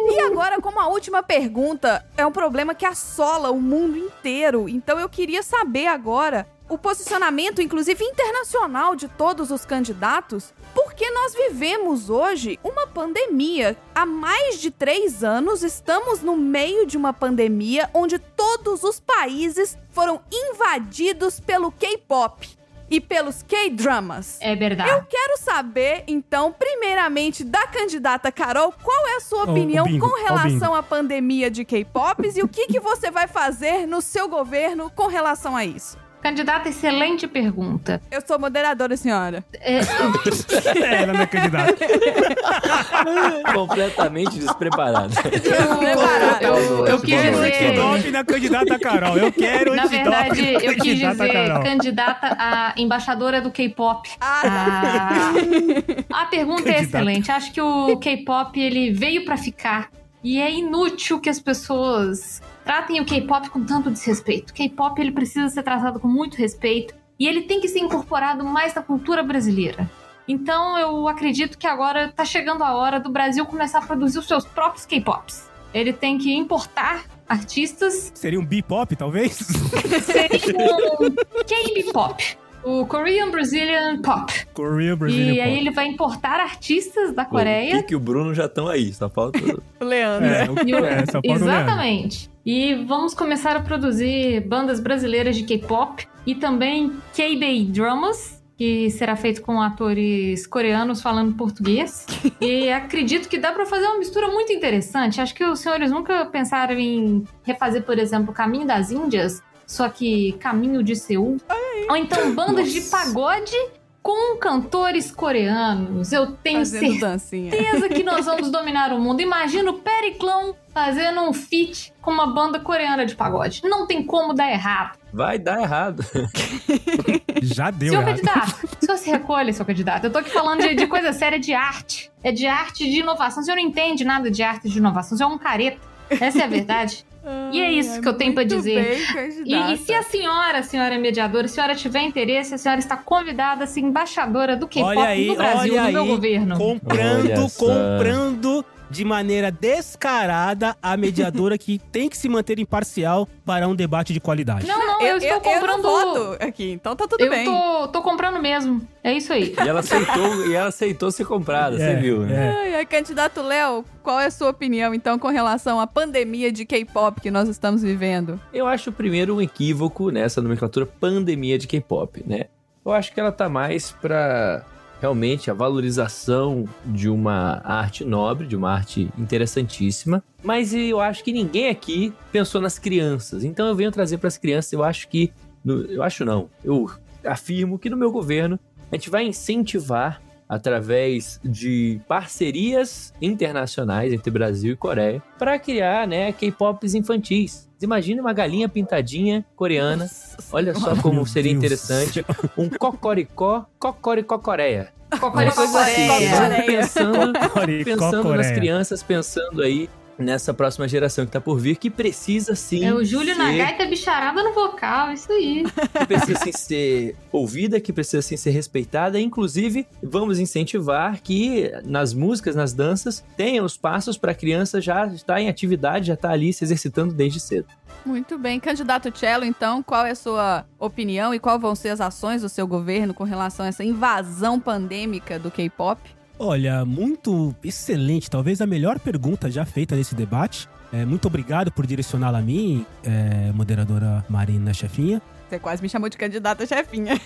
E agora, como a última pergunta é um problema que assola o mundo inteiro, então eu queria saber agora o posicionamento, inclusive internacional, de todos os candidatos, porque nós vivemos hoje uma pandemia. Há mais de três anos estamos no meio de uma pandemia onde todos os países foram invadidos pelo K-pop e pelos K-dramas. É verdade. Eu quero saber, então, primeiramente, da candidata Carol, qual é a sua opinião bingo, com relação à pandemia de K-pops e o que, que você vai fazer no seu governo com relação a isso? Candidata, excelente pergunta. Eu sou moderadora, senhora. É, É, (laughs) ela não é candidata. (laughs) Completamente despreparado. Preparada. eu, eu quis quero dizer. antidoping na candidata Carol. Eu quero Na verdade, na eu quis candidata dizer Carol. candidata a embaixadora do K-pop. Ah, Ah, a pergunta é Candidata. excelente. Acho que o K-pop ele veio pra ficar e é inútil que as pessoas tratem o K-pop com tanto desrespeito. O K-pop ele precisa ser tratado com muito respeito e ele tem que ser incorporado mais na cultura brasileira. Então eu acredito que agora tá chegando a hora do Brasil começar a produzir os seus próprios K-pops. Ele tem que importar artistas Seria um B-pop, talvez? (laughs) seria um K-pop, o Korean Brazilian Pop. Korean Brazilian E aí pop. ele vai importar artistas da O Coreia. Kiki e o Bruno já estão aí, só falta. (laughs) o Leandro. É, o- E o- é, só falta o Leandro. Exatamente. E vamos começar a produzir bandas brasileiras de K-pop e também K-Bay Dramas, que será feito com atores coreanos falando português. e (laughs) acredito que dá pra fazer uma mistura muito interessante. Acho que os senhores nunca pensaram em refazer, por exemplo, Caminho das Índias, só que Caminho de Seul. Ou então bandas de pagode com cantores coreanos, eu tenho Fazendo dancinha. certeza (laughs) que nós vamos dominar o mundo. Imagina o Periclão fazendo um feat com uma banda coreana de pagode. Não tem como dar errado. Vai dar errado. (laughs) Já deu Senhor errado. candidato, o senhor se recolhe, seu candidato. Eu tô aqui falando de, de coisa séria de arte. É de arte de inovação. O senhor não entende nada de arte de inovação. O senhor é um careta. Essa é a verdade. E é isso Ai, que eu tenho pra muito dizer. bem, E, e se a senhora, a senhora mediadora, a senhora tiver interesse, a senhora está convidada a ser embaixadora do K-pop no Brasil, olha no meu aí, governo. comprando, Olha só. comprando de maneira descarada a mediadora que (laughs) tem que se manter imparcial para um debate de qualidade. Não, não, eu, estou comprando. Eu não voto aqui, então tá tudo eu bem. tô, tô comprando mesmo. É isso aí. E ela aceitou, e ela aceitou ser comprada, É, você viu, né? é. Ai, ai, candidato Léo, qual é a sua opinião, então, com relação à pandemia de K-pop que nós estamos vivendo? Eu acho primeiro um equívoco nessa nomenclatura pandemia de K-pop, né? Eu acho que ela tá mais pra realmente a valorização de uma arte nobre, de uma arte interessantíssima, mas eu acho que ninguém aqui pensou nas crianças. Então eu venho trazer para as crianças, eu acho que eu acho não, eu afirmo que no meu governo a gente vai incentivar através de parcerias internacionais entre Brasil e Coreia para criar, né, K-pops infantis. Imagina uma galinha pintadinha coreana. Olha só como seria interessante um cocoricó, cocoricó Coreia. Qualquer coisa assim. Coreia. Pensando, Coreia. pensando nas Coreia. crianças, pensando aí nessa próxima geração que tá por vir, que precisa sim. É o Júlio ser, na gaita bicharada no vocal, isso aí. (laughs) Que precisa sim ser ouvida, que precisa sim ser respeitada. Inclusive, vamos incentivar que nas músicas, nas danças, tenham os passos para a criança já estar em atividade, já estar ali se exercitando desde cedo. Muito bem. Candidato Cello, então, qual é a sua opinião e quais vão ser as ações do seu governo com relação a essa invasão pandêmica do K-pop? Olha, muito excelente. Talvez a melhor pergunta já feita nesse debate. É, muito obrigado por direcioná-la a mim, é, moderadora Marina Chefinha. Você quase me chamou de candidata chefinha. (laughs)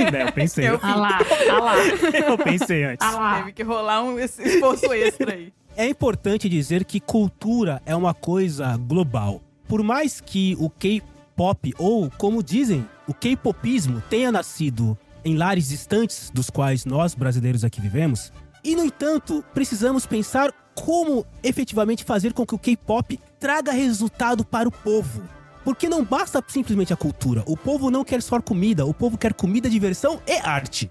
É, eu pensei, Eu- Ah lá, ah lá, eu pensei antes. ah lá. Teve que rolar um esse esforço extra aí. É importante dizer que cultura é uma coisa global. Por mais que o K-pop, ou como dizem, o K-popismo tenha nascido em lares distantes dos quais nós brasileiros aqui vivemos, e no entanto, precisamos pensar como efetivamente fazer com que o K-pop traga resultado para o povo. Porque não basta simplesmente a cultura. O povo não quer só comida, o povo quer comida, diversão e arte.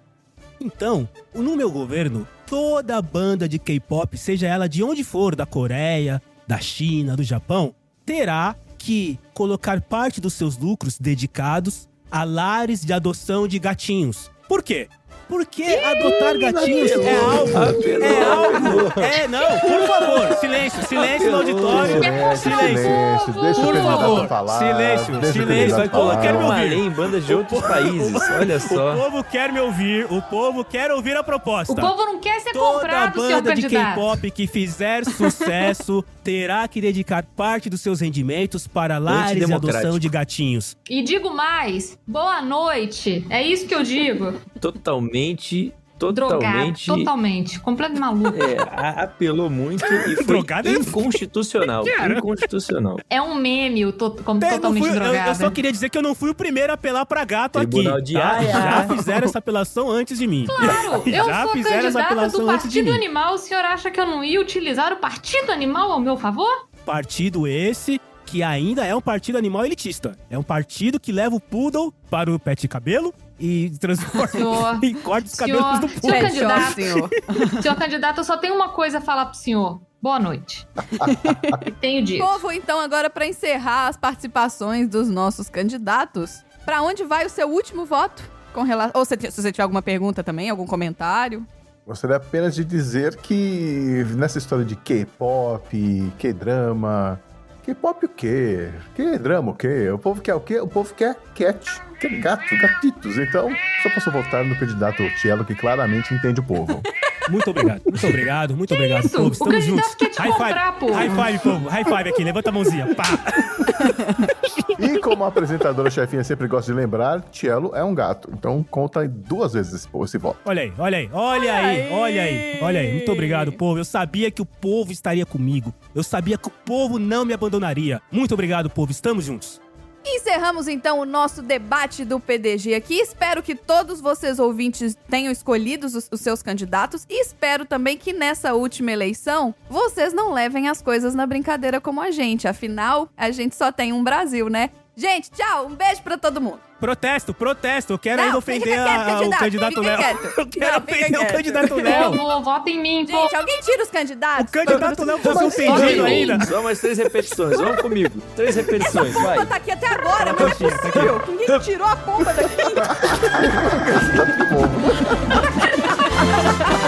Então, no meu governo, toda banda de K-pop, seja ela de onde for, da Coreia, da China, do Japão, terá que colocar parte dos seus lucros dedicados a lares de adoção de gatinhos. Por quê? Porque adotar gatinhos é algo. apelou, É algo. É, não, por favor, silêncio, silêncio no auditório. Silêncio, Silêncio. silêncio. Deixa o Por favor, falar. silêncio, o silêncio, vai colocar meu uma ouvir. em bandas de outros países. Olha O só. povo quer me ouvir, o povo quer ouvir a proposta. O povo não quer ser Toda comprado, senhor banda de. K-pop que fizer sucesso (laughs) terá que dedicar parte dos seus rendimentos para lares de adoção de gatinhos. E digo mais, boa noite. É isso que eu digo. Totalmente, Drogado, totalmente. totalmente. Completo maluco. É, apelou muito e (laughs) foi Drogado é- inconstitucional. (laughs) Cara. Inconstitucional. É um meme o to como É, não totalmente fui- eu, drogado. eu só queria dizer que eu não fui o primeiro a apelar pra gato Tribunal aqui. de tá? Haia. Já fizeram essa apelação antes de mim. Claro, (laughs) eu Já sou fizeram essa candidata apelação do Partido. Animal. O senhor acha que eu não ia utilizar o Partido Animal ao meu favor? Partido esse que ainda é um partido animal elitista. É um partido que leva o poodle para o pet de cabelo e transforma Senhor, (laughs) e corta os senhor, cabelos do senhor poodle. candidato. senhor. (laughs) Senhor candidato, eu só tenho uma coisa a falar pro senhor. Boa noite. (laughs) tenho dito. Povo, então, agora para encerrar as participações dos nossos candidatos, para onde vai o seu último voto? Com relação... Ou se, se você tiver alguma pergunta também, algum comentário. Gostaria apenas de dizer que nessa história de K-pop, K-drama. K-pop o quê? K-drama o quê? O povo quer o quê? O povo quer cat, quer gato, gatitos. Então, só posso votar no candidato Tielo, que claramente entende o povo. (laughs) Muito obrigado, muito obrigado, muito obrigado, isso? povo. Estamos juntos. quer te High comprar, five, povo. high five, povo. High five aqui, levanta a mãozinha. Pá. (laughs) E como a apresentadora chefinha sempre gosta de lembrar, Tielo é um gato. Então conta duas vezes esse, esse voto. Olha aí, olha aí, olha aí, olha aí, olha aí. Muito obrigado, povo. Eu sabia que o povo estaria comigo. Eu sabia que o povo não me abandonaria. Muito obrigado, povo. Estamos juntos. Encerramos então o nosso debate do PDG aqui. Espero que todos vocês ouvintes tenham escolhido os, os, seus candidatos e espero também que nessa última eleição vocês não levem as coisas na brincadeira como a gente. Afinal, a gente só tem um Brasil, né? Gente, tchau. Um beijo para todo mundo. Protesto, protesto. Eu quero Não, ainda ofender fica quieto, a- candidato, o candidato Léo. Eu quero Não, ofender o candidato Léo. Povo, vota em mim, povo. Gente, alguém tira os candidatos? O candidato Léo fosse ofendido ainda. Só mais três repetições. Vamos comigo. Três repetições, vai. Pô, tá aqui até agora, mas não é possível. Ninguém tirou a pomba daqui. (laughs) (laughs)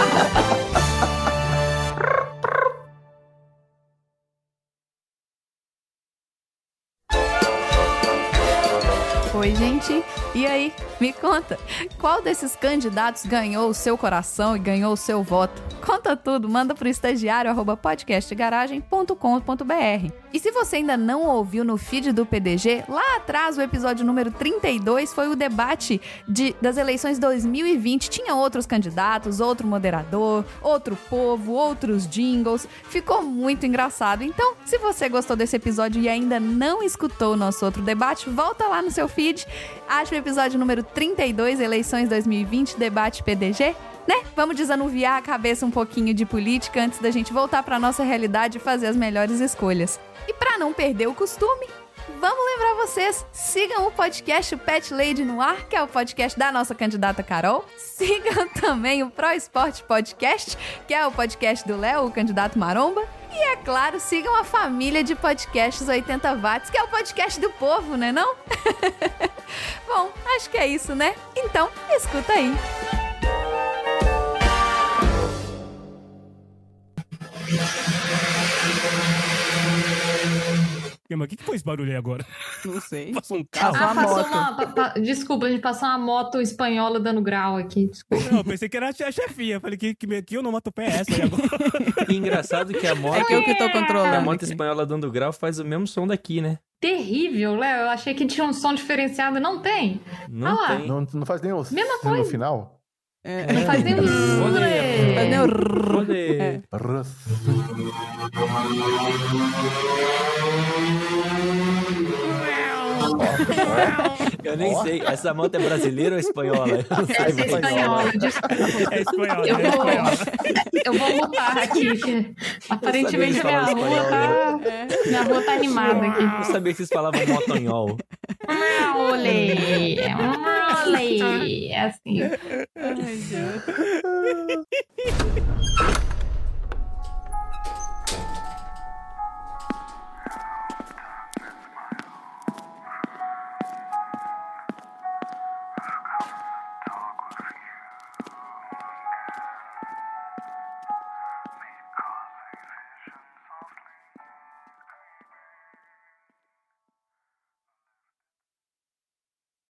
Oi, gente. E aí, me conta, qual desses candidatos ganhou o seu coração e ganhou o seu voto? Conta tudo, manda pro estagiário arroba podcastgaragem.com.br. E se você ainda não ouviu no feed do PDG, lá atrás, o episódio número 32 foi o debate de, das eleições 2020. Tinha outros candidatos, outro moderador, outro povo, outros jingles. Ficou muito engraçado. Então, se você gostou desse episódio e ainda não escutou o nosso outro debate, volta lá no seu feed, acha o episódio número 32, eleições 2020, debate PDG. Né? Vamos desanuviar a cabeça um pouquinho de política antes da gente voltar para nossa realidade e fazer as melhores escolhas. E para não perder o costume, vamos lembrar vocês, sigam o podcast Pet Lady no ar, que é o podcast da nossa candidata Carol. Sigam (laughs) também o Pro Esporte Podcast, que é o podcast do Léo, o candidato Maromba. E é claro, sigam a família de podcasts 80 watts, que é o podcast do povo, né não? (laughs) Bom, acho que é isso, né? Então, escuta aí. Mas o que, que foi esse barulho aí agora? (laughs) Não sei. Passou um carro? Passou Ah, uma passou moto. uma. pa- pa- desculpa, a gente passou uma moto espanhola dando grau aqui. Desculpa. Não, eu pensei que era a chefia. Falei que, que, que eu não mato pé essa aí agora. (laughs) E engraçado que a moto, É que eu que tô a controlando. moto aqui. espanhola dando grau faz o mesmo som daqui, né? Terrível, Léo. Eu achei que tinha um som diferenciado. Não tem. Não Ah lá. tem. Não, não faz nem o Mesma no coisa. Final? Não faz nem um. O. Olha. Eu nem sei, essa moto é brasileira ou espanhola? Essa é mas- espanhola, desculpa. É espanhol, Eu é vou, espanhol. eu vou mutar aqui, aparentemente minha rua tá. Minha rua tá animada aqui. Eu sabia que vocês falavam motonhol. Olê! Olê! É assim. Ai, Deus. (laughs)